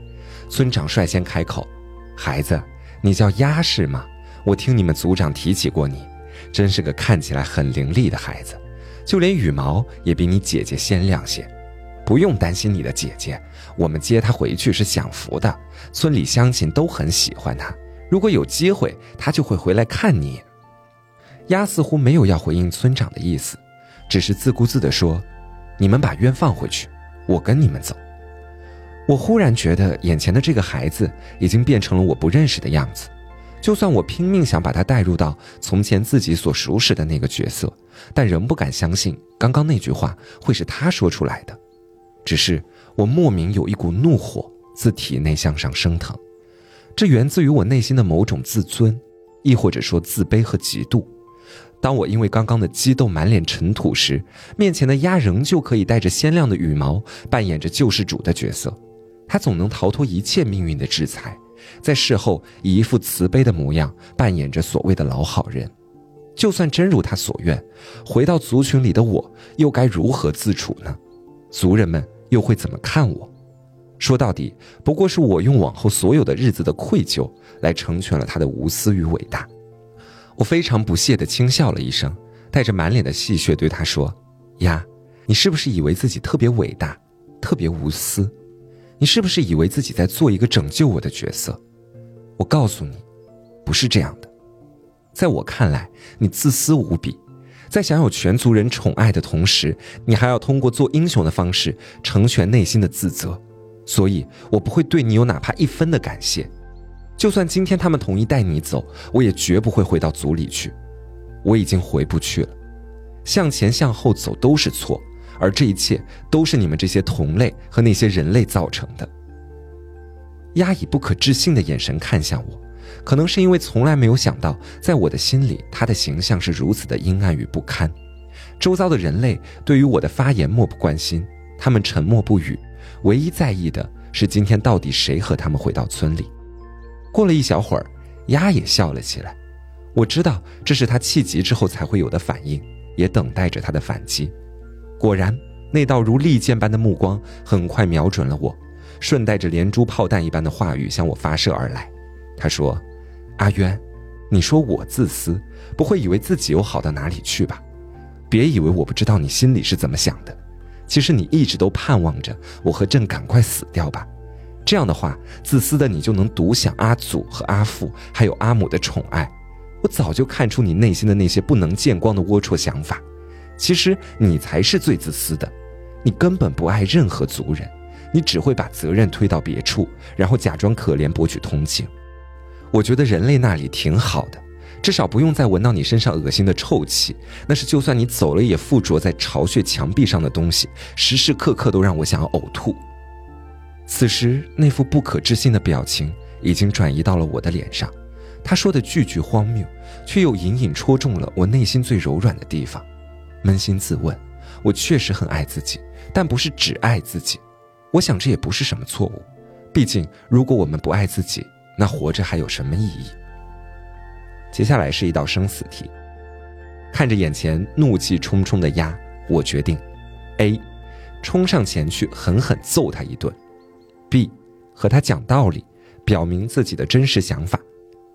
村长率先开口：“孩子，你叫鸭是吗？我听你们族长提起过你，真是个看起来很伶俐的孩子，就连羽毛也比你姐姐鲜亮些。不用担心你的姐姐，我们接他回去是享福的，村里乡亲都很喜欢他。如果有机会，他就会回来看你。”鸭似乎没有要回应村长的意思，只是自顾自地说：“你们把冤放回去，我跟你们走。”我忽然觉得眼前的这个孩子已经变成了我不认识的样子，就算我拼命想把他带入到从前自己所熟识的那个角色，但仍不敢相信刚刚那句话会是他说出来的。只是我莫名有一股怒火自体内向上升腾，这源自于我内心的某种自尊，亦或者说自卑和嫉妒。当我因为刚刚的激动满脸尘土时，面前的鸭仍旧可以带着鲜亮的羽毛，扮演着救世主的角色。他总能逃脱一切命运的制裁，在事后以一副慈悲的模样扮演着所谓的老好人。就算真如他所愿，回到族群里的我又该如何自处呢？族人们又会怎么看我？说到底，不过是我用往后所有的日子的愧疚来成全了他的无私与伟大。我非常不屑地轻笑了一声，带着满脸的戏谑对他说：“呀，你是不是以为自己特别伟大，特别无私？你是不是以为自己在做一个拯救我的角色？我告诉你，不是这样的。在我看来，你自私无比，在享有全族人宠爱的同时，你还要通过做英雄的方式成全内心的自责。所以，我不会对你有哪怕一分的感谢。”就算今天他们同意带你走，我也绝不会回到族里去。我已经回不去了。向前向后走都是错，而这一切都是你们这些同类和那些人类造成的。压以不可置信的眼神看向我，可能是因为从来没有想到，在我的心里，他的形象是如此的阴暗与不堪。周遭的人类对于我的发言漠不关心，他们沉默不语，唯一在意的是今天到底谁和他们回到村里。过了一小会儿，鸭也笑了起来。我知道这是他气急之后才会有的反应，也等待着他的反击。果然，那道如利剑般的目光很快瞄准了我，顺带着连珠炮弹一般的话语向我发射而来。他说：“阿渊，你说我自私，不会以为自己有好到哪里去吧？别以为我不知道你心里是怎么想的。其实你一直都盼望着我和朕赶快死掉吧。”这样的话，自私的你就能独享阿祖和阿父还有阿母的宠爱。我早就看出你内心的那些不能见光的龌龊想法。其实你才是最自私的，你根本不爱任何族人，你只会把责任推到别处，然后假装可怜博取同情。我觉得人类那里挺好的，至少不用再闻到你身上恶心的臭气。那是就算你走了也附着在巢穴墙壁上的东西，时时刻刻都让我想要呕吐。此时，那副不可置信的表情已经转移到了我的脸上。他说的句句荒谬，却又隐隐戳中了我内心最柔软的地方。扪心自问，我确实很爱自己，但不是只爱自己。我想这也不是什么错误。毕竟，如果我们不爱自己，那活着还有什么意义？接下来是一道生死题。看着眼前怒气冲冲的鸭，我决定：A，冲上前去狠狠揍他一顿；B，和他讲道理，表明自己的真实想法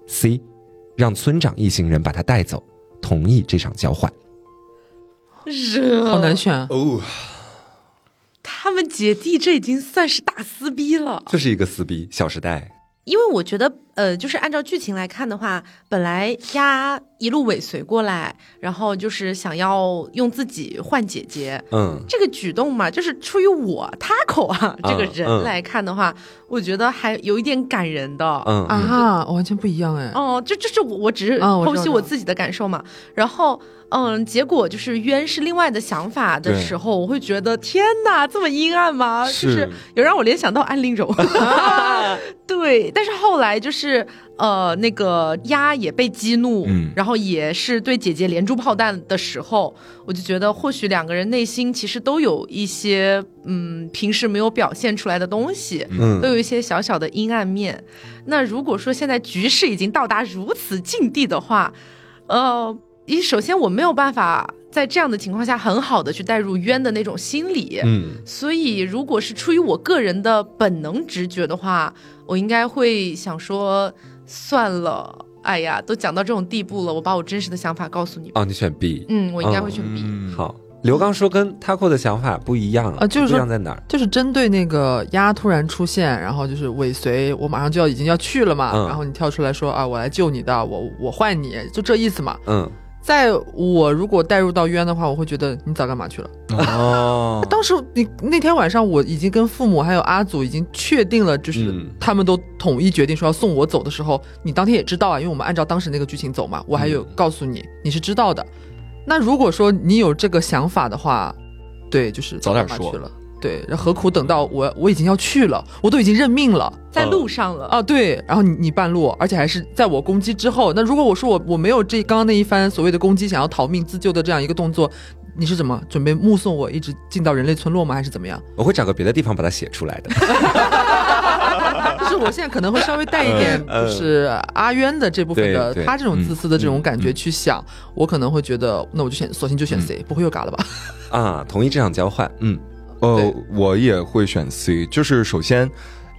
；C，让村长一行人把他带走，同意这场交换。
热，
好难选哦。
他们姐弟这已经算是大撕逼了，
这是一个撕逼，《小时代》。
因为我觉得，呃，就是按照剧情来看的话，本来鸭一路尾随过来，然后就是想要用自己换姐姐，嗯，这个举动嘛，就是出于我 Taco 啊这个人来看的话，我觉得还有一点感人的，
嗯。啊，完全不一样哎，
哦，这这是我我只是剖析我自己的感受嘛，然后。嗯，结果就是冤是另外的想法的时候，我会觉得天哪，这么阴暗吗？就是有让我联想到安陵容。对，但是后来就是呃，那个鸭也被激怒，然后也是对姐姐连珠炮弹的时候，我就觉得或许两个人内心其实都有一些嗯，平时没有表现出来的东西，嗯，都有一些小小的阴暗面。那如果说现在局势已经到达如此境地的话，呃。一首先我没有办法在这样的情况下很好的去带入冤的那种心理，嗯，所以如果是出于我个人的本能直觉的话，我应该会想说算了，哎呀，都讲到这种地步了，我把我真实的想法告诉你。
哦，你选 B，
嗯，我应该会选 B。
好，刘刚说跟 Taco 的想法不一样啊，
就是
不一样在哪儿？
就是针对那个鸭突然出现，然后就是尾随我，马上就要已经要去了嘛，然后你跳出来说啊，我来救你的，我我换你就这意思嘛，嗯。在我如果带入到冤的话，我会觉得你早干嘛去了？哦，当时你那天晚上我已经跟父母还有阿祖已经确定了，就是他们都统一决定说要送我走的时候，你当天也知道啊，因为我们按照当时那个剧情走嘛，我还有告诉你，你是知道的。那如果说你有这个想法的话，对，就是
早点说
了。对，何苦等到我我已经要去了，我都已经认命了，
在路上了
啊！对，然后你你半路，而且还是在我攻击之后。那如果我说我我没有这刚刚那一番所谓的攻击，想要逃命自救的这样一个动作，你是怎么准备目送我一直进到人类村落吗？还是怎么样？
我会找个别的地方把它写出来的。
就是我现在可能会稍微带一点，就是阿渊的这部分的他这种自私的这种感觉去想，我可能会觉得，那我就选，索性就选 C，不会又嘎了吧？
啊，同意这场交换，嗯。
呃，我也会选 C。就是首先，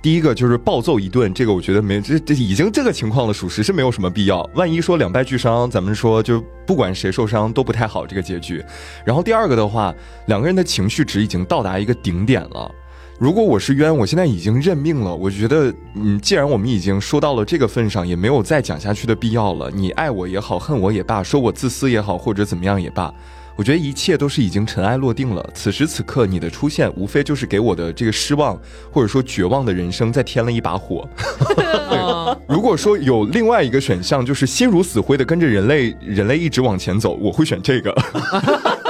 第一个就是暴揍一顿，这个我觉得没这这已经这个情况了，属实是没有什么必要。万一说两败俱伤，咱们说就不管谁受伤都不太好这个结局。然后第二个的话，两个人的情绪值已经到达一个顶点了。如果我是冤，我现在已经认命了。我觉得，嗯，既然我们已经说到了这个份上，也没有再讲下去的必要了。你爱我也好，恨我也罢，说我自私也好，或者怎么样也罢。我觉得一切都是已经尘埃落定了。此时此刻，你的出现无非就是给我的这个失望或者说绝望的人生再添了一把火。如果说有另外一个选项，就是心如死灰的跟着人类，人类一直往前走，我会选这个。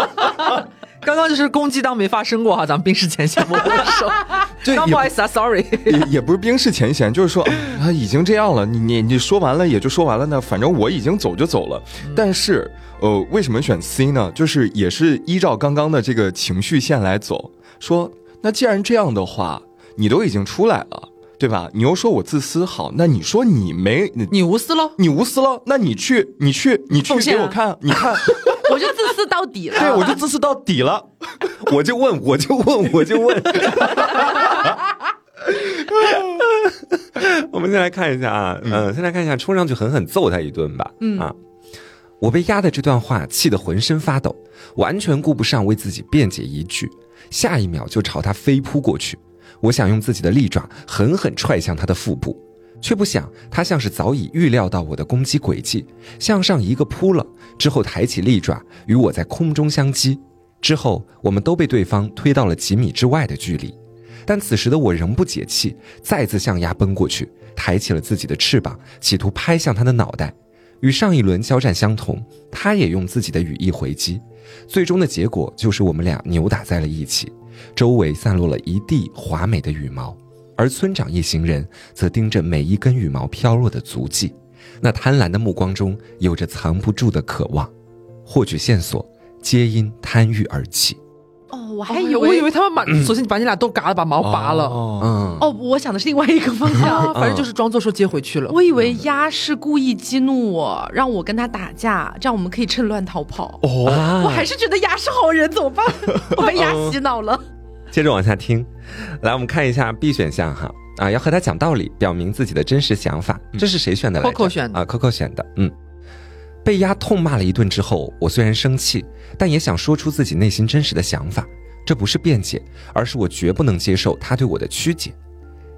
刚刚就是攻击当没发生过哈，咱们冰释前嫌，握握手。
对，
不好意思啊，sorry。
也也不是冰释前嫌，就是说啊，已经这样了，你你你说完了也就说完了呢，反正我已经走就走了。但是。呃，为什么选 C 呢？就是也是依照刚刚的这个情绪线来走。说，那既然这样的话，你都已经出来了，对吧？你又说我自私，好，那你说你没
你无私了，
你无私了，那你去，你去，你去给我看，你看，
我就自私到底了。
对，我就自私到底了。我就问，我就问，我就问。
我们先来看一下啊，嗯，先来看一下，冲上去狠狠揍他一顿吧。嗯啊。我被压的这段话气得浑身发抖，完全顾不上为自己辩解一句，下一秒就朝他飞扑过去。我想用自己的利爪狠狠踹向他的腹部，却不想他像是早已预料到我的攻击轨迹，向上一个扑了，之后抬起利爪与我在空中相击。之后我们都被对方推到了几米之外的距离，但此时的我仍不解气，再次向鸭奔过去，抬起了自己的翅膀，企图拍向他的脑袋。与上一轮交战相同，他也用自己的羽翼回击，最终的结果就是我们俩扭打在了一起，周围散落了一地华美的羽毛，而村长一行人则盯着每一根羽毛飘落的足迹，那贪婪的目光中有着藏不住的渴望，获取线索皆因贪欲而起。
哦，我还以为
我以为他们把，索性把你俩都嘎了，把毛拔了。
嗯，哦，我想的是另外一个方向，
反正就是装作说接回去了。
我以为鸭是故意激怒我，让我跟他打架，这样我们可以趁乱逃跑。哦，我还是觉得鸭是好人，怎么办？我被鸭洗脑了。
接着往下听，来，我们看一下 B 选项哈啊，要和他讲道理，表明自己的真实想法。这是谁选的
？Coco 选的
啊，Coco 选的。嗯，被丫痛骂了一顿之后，我虽然生气。但也想说出自己内心真实的想法，这不是辩解，而是我绝不能接受他对我的曲解。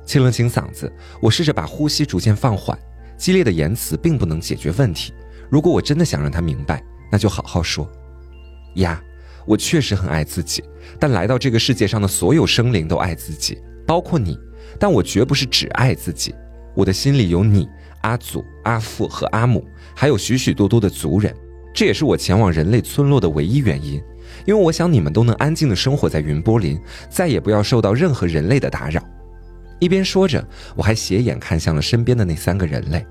清了清嗓子，我试着把呼吸逐渐放缓。激烈的言辞并不能解决问题。如果我真的想让他明白，那就好好说。呀，我确实很爱自己，但来到这个世界上的所有生灵都爱自己，包括你。但我绝不是只爱自己，我的心里有你、阿祖、阿父和阿母，还有许许多多的族人。这也是我前往人类村落的唯一原因，因为我想你们都能安静的生活在云波林，再也不要受到任何人类的打扰。一边说着，我还斜眼看向了身边的那三个人类，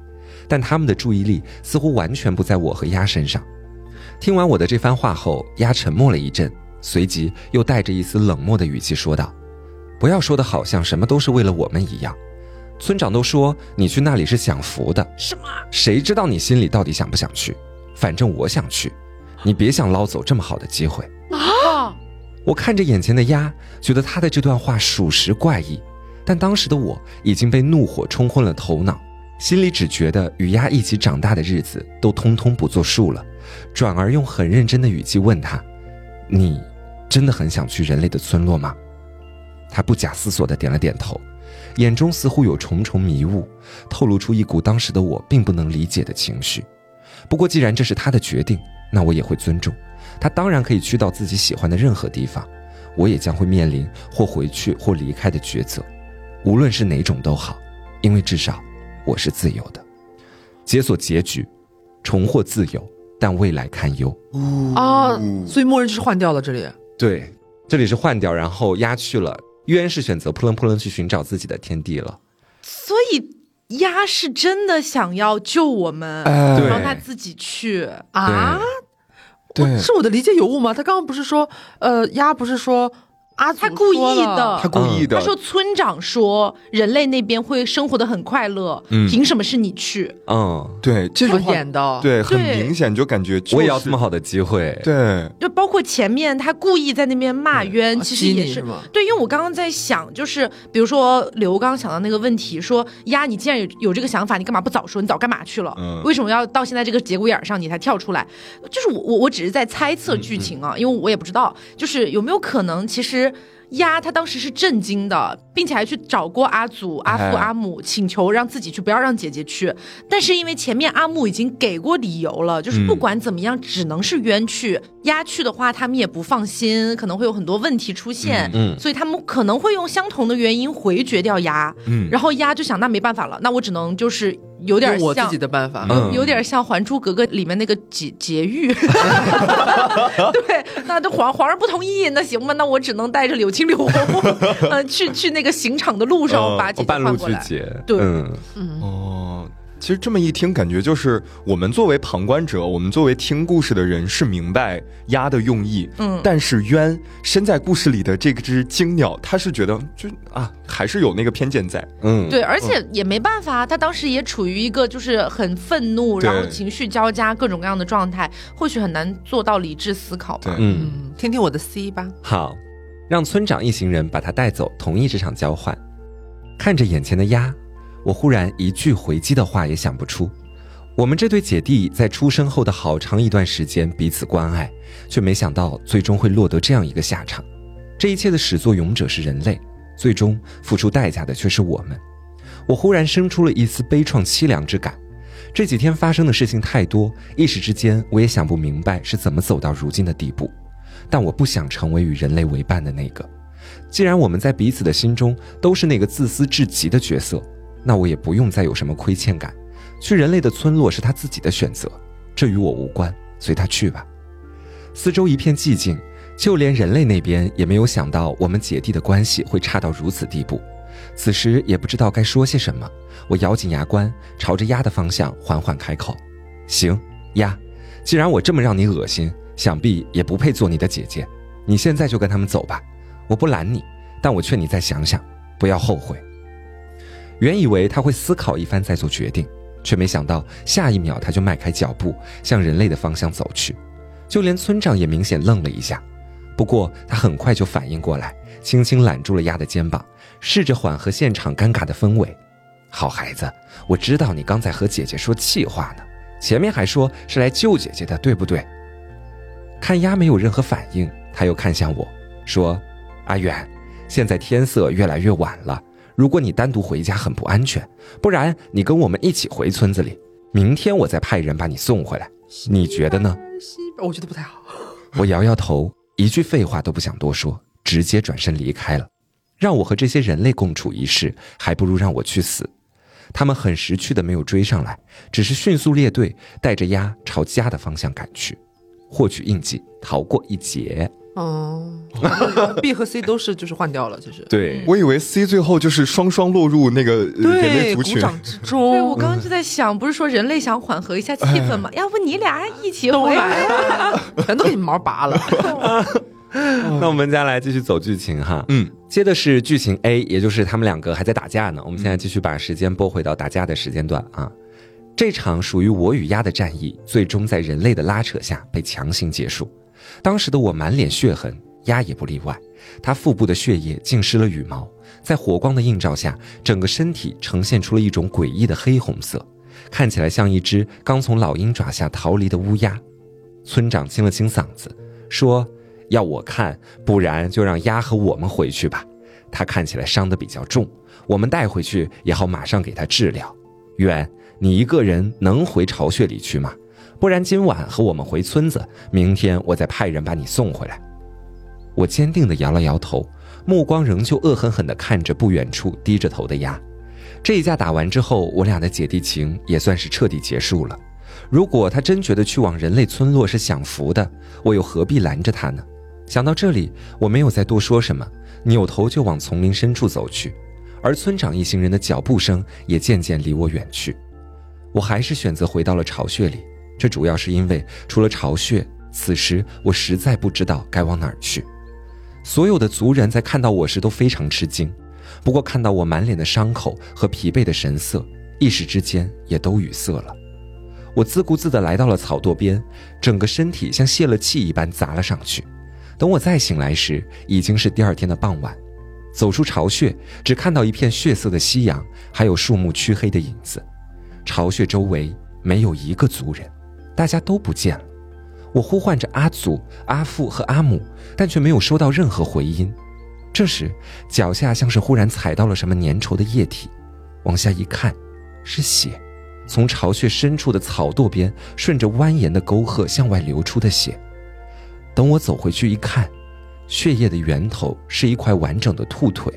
但他们的注意力似乎完全不在我和鸭身上。听完我的这番话后，鸭沉默了一阵，随即又带着一丝冷漠的语气说道：“不要说的好像什么都是为了我们一样。村长都说你去那里是享福的，
什么？
谁知道你心里到底想不想去？”反正我想去，你别想捞走这么好的机会啊！我看着眼前的鸭，觉得他的这段话属实怪异，但当时的我已经被怒火冲昏了头脑，心里只觉得与鸭一起长大的日子都通通不作数了，转而用很认真的语气问他：“你真的很想去人类的村落吗？”他不假思索地点了点头，眼中似乎有重重迷雾，透露出一股当时的我并不能理解的情绪。不过，既然这是他的决定，那我也会尊重。他当然可以去到自己喜欢的任何地方，我也将会面临或回去或离开的抉择。无论是哪种都好，因为至少我是自由的。解锁结局，重获自由，但未来堪忧。
啊，所以默认就是换掉了这里。
对，这里是换掉，然后鸦去了。渊是选择扑棱扑棱去寻找自己的天地了。
所以。鸭是真的想要救我们，让他自己去啊？
对，是我的理解有误吗？他刚刚不是说，呃，鸭不是说。啊，
他故意的，
他故意的。
他说村长说人类那边会生活的很快乐，凭什么是你去？
嗯，对，这
种演的，
对，很明显就感觉
我也要这么好的机会。
对，
就包括前面他故意在那边骂冤，其实也是对，因为我刚刚在想，就是比如说刘刚想到那个问题，说呀，你既然有有这个想法，你干嘛不早说？你早干嘛去了？嗯，为什么要到现在这个节骨眼上你才跳出来？就是我我我只是在猜测剧情啊，因为我也不知道，就是有没有可能其实。鸭他当时是震惊的，并且还去找过阿祖、阿父、阿母，请求让自己去，不要让姐姐去。但是因为前面阿木已经给过理由了，就是不管怎么样，只能是冤去。鸭去的话，他们也不放心，可能会有很多问题出现。嗯，所以他们可能会用相同的原因回绝掉鸭。嗯，然后鸭就想，那没办法了，那我只能就是有点
我自己的办法，
有点像《还珠格格》里面那个劫劫狱。对，那这皇皇上不同意，那行吧，那我只能带着柳青柳红，呃，去去那个刑场的路上把姐姐换过来。对，
嗯，哦。其实这么一听，感觉就是我们作为旁观者，我们作为听故事的人是明白鸭的用意，嗯，但是渊身在故事里的这只惊鸟，他是觉得就啊，还是有那个偏见在，
嗯，对，而且也没办法，他当时也处于一个就是很愤怒，然后情绪交加，各种各样的状态，或许很难做到理智思考吧，
嗯，听听我的 C 吧，
好，让村长一行人把他带走，同意这场交换，看着眼前的鸭。我忽然一句回击的话也想不出。我们这对姐弟在出生后的好长一段时间彼此关爱，却没想到最终会落得这样一个下场。这一切的始作俑者是人类，最终付出代价的却是我们。我忽然生出了一丝悲怆凄凉之感。这几天发生的事情太多，一时之间我也想不明白是怎么走到如今的地步。但我不想成为与人类为伴的那个。既然我们在彼此的心中都是那个自私至极的角色。那我也不用再有什么亏欠感，去人类的村落是他自己的选择，这与我无关，随他去吧。四周一片寂静，就连人类那边也没有想到我们姐弟的关系会差到如此地步。此时也不知道该说些什么，我咬紧牙关，朝着鸭的方向缓缓开口：“行，鸭，既然我这么让你恶心，想必也不配做你的姐姐。你现在就跟他们走吧，我不拦你，但我劝你再想想，不要后悔。”原以为他会思考一番再做决定，却没想到下一秒他就迈开脚步向人类的方向走去，就连村长也明显愣了一下。不过他很快就反应过来，轻轻揽住了鸭的肩膀，试着缓和现场尴尬的氛围。好孩子，我知道你刚才和姐姐说气话呢，前面还说是来救姐姐的，对不对？看鸭没有任何反应，他又看向我说：“阿远，现在天色越来越晚了。”如果你单独回家很不安全，不然你跟我们一起回村子里，明天我再派人把你送回来，你觉得呢？
我觉得不太好。
我摇摇头，一句废话都不想多说，直接转身离开了。让我和这些人类共处一室，还不如让我去死。他们很识趣的没有追上来，只是迅速列队，带着鸭朝家的方向赶去，获取印记，逃过一劫。哦，
B 和 C 都是就是换掉了，其实。
对，
我以为 C 最后就是双双落入那个人类族群
之中。
对，我刚刚就在想，不是说人类想缓和一下气氛吗？要不你俩一起回来，
全都给你毛拔了。
那我们接下来继续走剧情哈，嗯，接的是剧情 A，也就是他们两个还在打架呢。我们现在继续把时间拨回到打架的时间段啊。这场属于我与鸭的战役，最终在人类的拉扯下被强行结束。当时的我满脸血痕，鸭也不例外。它腹部的血液浸湿了羽毛，在火光的映照下，整个身体呈现出了一种诡异的黑红色，看起来像一只刚从老鹰爪下逃离的乌鸦。村长清了清嗓子，说：“要我看，不然就让鸭和我们回去吧。他看起来伤得比较重，我们带回去也好马上给他治疗。远，你一个人能回巢穴里去吗？”不然今晚和我们回村子，明天我再派人把你送回来。我坚定地摇了摇头，目光仍旧恶狠狠地看着不远处低着头的鸭。这一架打完之后，我俩的姐弟情也算是彻底结束了。如果他真觉得去往人类村落是享福的，我又何必拦着他呢？想到这里，我没有再多说什么，扭头就往丛林深处走去。而村长一行人的脚步声也渐渐离我远去。我还是选择回到了巢穴里。这主要是因为，除了巢穴，此时我实在不知道该往哪儿去。所有的族人在看到我时都非常吃惊，不过看到我满脸的伤口和疲惫的神色，一时之间也都语塞了。我自顾自地来到了草垛边，整个身体像泄了气一般砸了上去。等我再醒来时，已经是第二天的傍晚。走出巢穴，只看到一片血色的夕阳，还有树木黢黑的影子。巢穴周围没有一个族人。大家都不见了，我呼唤着阿祖、阿父和阿母，但却没有收到任何回音。这时，脚下像是忽然踩到了什么粘稠的液体，往下一看，是血，从巢穴深处的草垛边顺着蜿蜒的沟壑向外流出的血。等我走回去一看，血液的源头是一块完整的兔腿，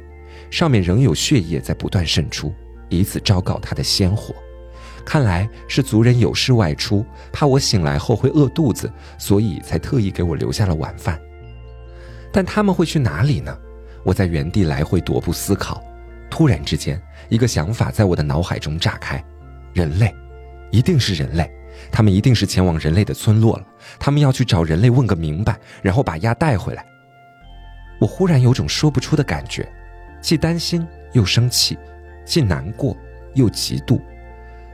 上面仍有血液在不断渗出，以此昭告它的鲜活。看来是族人有事外出，怕我醒来后会饿肚子，所以才特意给我留下了晚饭。但他们会去哪里呢？我在原地来回踱步思考，突然之间，一个想法在我的脑海中炸开：人类，一定是人类，他们一定是前往人类的村落了。他们要去找人类问个明白，然后把鸭带回来。我忽然有种说不出的感觉，既担心又生气，既难过又嫉妒。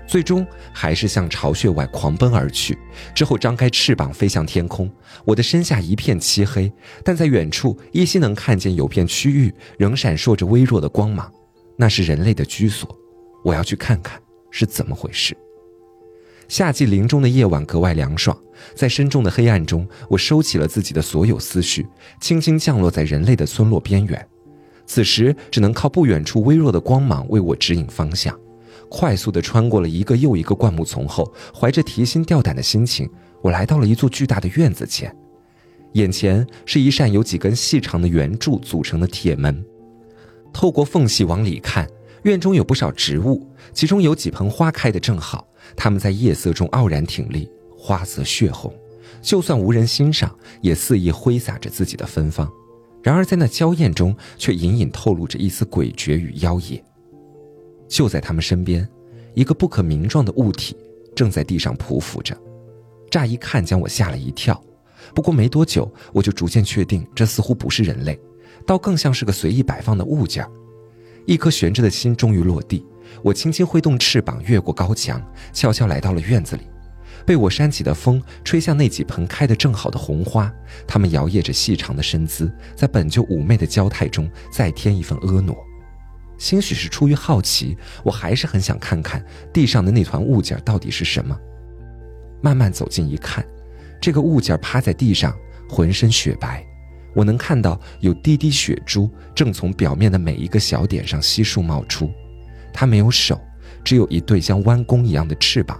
最终还是向巢穴外狂奔而去，之后张开翅膀飞向天空。我的身下一片漆黑，但在远处依稀能看见有片区域仍闪烁着微弱的光芒，那是人类的居所。我要去看看是怎么回事。夏季林中的夜晚格外凉爽，在深重的黑暗中，我收起了自己的所有思绪，轻轻降落在人类的村落边缘。此时只能靠不远处微弱的光芒为我指引方向。快速地穿过了一个又一个灌木丛后，怀着提心吊胆的心情，我来到了一座巨大的院子前。眼前是一扇由几根细长的圆柱组成的铁门，透过缝隙往里看，院中有不少植物，其中有几盆花开得正好，它们在夜色中傲然挺立，花色血红，就算无人欣赏，也肆意挥洒着自己的芬芳。然而在那娇艳中，却隐隐透露着一丝诡谲与妖冶。就在他们身边，一个不可名状的物体正在地上匍匐着，乍一看将我吓了一跳。不过没多久，我就逐渐确定，这似乎不是人类，倒更像是个随意摆放的物件。一颗悬着的心终于落地，我轻轻挥动翅膀，越过高墙，悄悄来到了院子里。被我扇起的风吹向那几盆开得正好的红花，它们摇曳着细长的身姿，在本就妩媚的娇态中再添一份婀娜。兴许是出于好奇，我还是很想看看地上的那团物件到底是什么。慢慢走近一看，这个物件趴在地上，浑身雪白，我能看到有滴滴血珠正从表面的每一个小点上悉数冒出。它没有手，只有一对像弯弓一样的翅膀。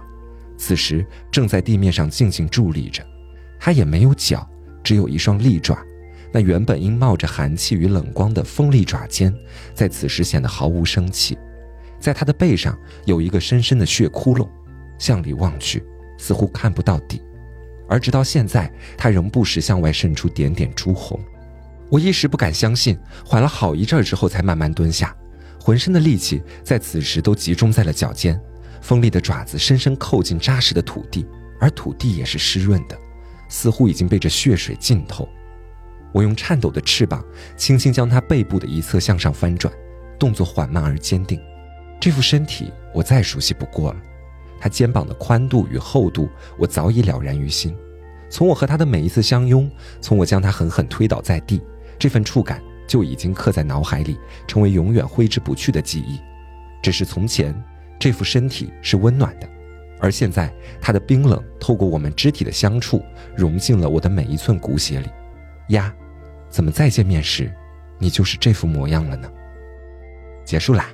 此时正在地面上静静伫立着，它也没有脚，只有一双利爪。那原本应冒着寒气与冷光的锋利爪尖，在此时显得毫无生气。在它的背上有一个深深的血窟窿，向里望去，似乎看不到底。而直到现在，它仍不时向外渗出点点朱红。我一时不敢相信，缓了好一阵之后，才慢慢蹲下，浑身的力气在此时都集中在了脚尖。锋利的爪子深深扣进扎实的土地，而土地也是湿润的，似乎已经被这血水浸透。我用颤抖的翅膀轻轻将它背部的一侧向上翻转，动作缓慢而坚定。这副身体我再熟悉不过了，它肩膀的宽度与厚度我早已了然于心。从我和他的每一次相拥，从我将他狠狠推倒在地，这份触感就已经刻在脑海里，成为永远挥之不去的记忆。只是从前。这副身体是温暖的，而现在他的冰冷透过我们肢体的相处，融进了我的每一寸骨血里。呀，怎么再见面时，你就是这副模样了呢？结束啦，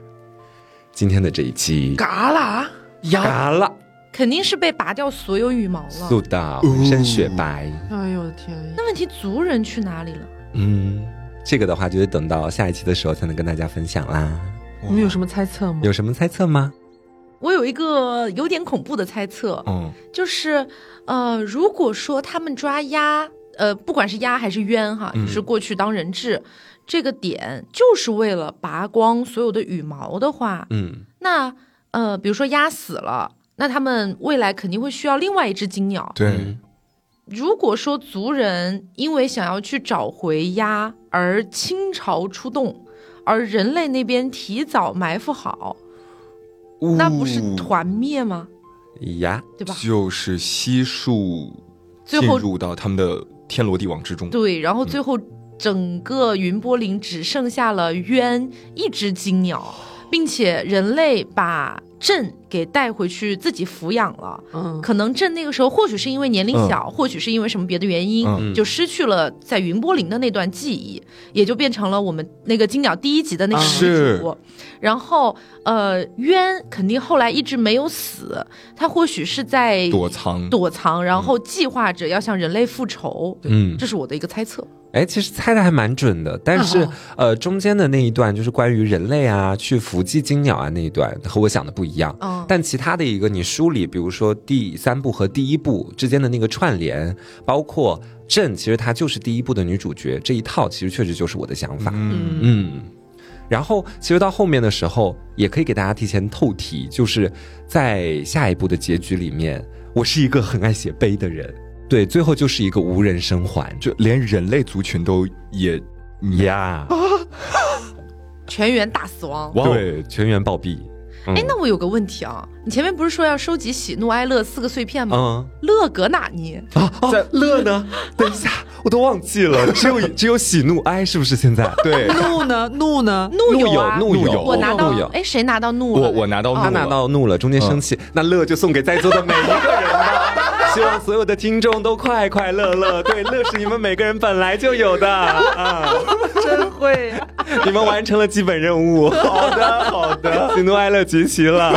今天的这一期
嘎啦
嘎啦，
肯定是被拔掉所有羽毛了，
素的浑身雪白。
哎呦我的天！
那问题族人去哪里了？
嗯，这个的话就得等到下一期的时候才能跟大家分享啦。
你们有什么猜测吗？
有什么猜测吗？
我有一个有点恐怖的猜测，嗯，就是，呃，如果说他们抓鸭，呃，不管是鸭还是鸢，哈，就是过去当人质，这个点就是为了拔光所有的羽毛的话，嗯，那，呃，比如说鸭死了，那他们未来肯定会需要另外一只金鸟，
对。
如果说族人因为想要去找回鸭而倾巢出动，而人类那边提早埋伏好。那不是团灭吗？
呀，
对吧？
就是悉数进入到他们的天罗地网之中。
对，然后最后整个云波林只剩下了鸢一只金鸟，并且人类把。朕给带回去自己抚养了，嗯，可能朕那个时候或许是因为年龄小，或许是因为什么别的原因，就失去了在云波林的那段记忆，也就变成了我们那个金鸟第一集的那个女主。然后，呃，渊肯定后来一直没有死，他或许是在
躲藏，
躲藏，然后计划着要向人类复仇。嗯，这是我的一个猜测。
哎，其实猜的还蛮准的，但是呃，中间的那一段就是关于人类啊去伏击金鸟啊那一段和我想的不一样。嗯，但其他的一个你梳理，比如说第三部和第一部之间的那个串联，包括朕，其实她就是第一部的女主角这一套，其实确实就是我的想法。嗯嗯，然后其实到后面的时候，也可以给大家提前透题，就是在下一步的结局里面，我是一个很爱写碑的人。对，最后就是一个无人生还，
就连人类族群都也
呀，
全员大死亡，
对，全员暴毙。
哎，那我有个问题啊，你前面不是说要收集喜怒哀乐四个碎片吗？乐搁哪呢？
啊，在乐呢？等一下，我都忘记了，只有只有喜怒哀，是不是现在？
对，
怒呢？怒呢？
怒
有
啊，
怒有，
我拿到，哎，谁拿到怒了？
我我拿到怒，
他拿到怒了，中间生气，那乐就送给在座的每一个人吧。希望所有的听众都快快乐乐，对，乐是你们每个人本来就有的啊！
真会，
你们完成了基本任务。
好的，好的，
喜怒哀乐集齐了。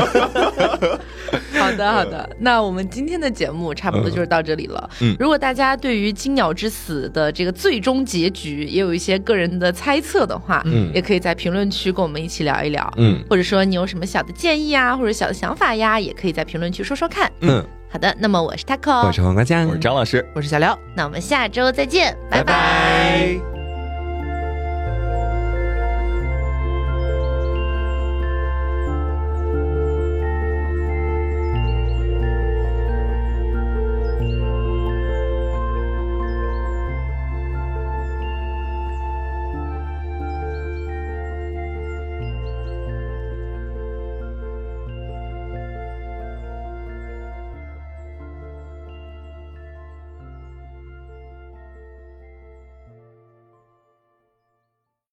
好的，好的。那我们今天的节目差不多就是到这里了。嗯，如果大家对于金鸟之死的这个最终结局也有一些个人的猜测的话，嗯，也可以在评论区跟我们一起聊一聊。嗯，或者说你有什么小的建议啊，或者小的想法呀，也可以在评论区说说看。嗯，好的。那么我是 taco，
我是黄瓜酱，
我是张老师，
我是小刘。
那我们下周再见，拜拜。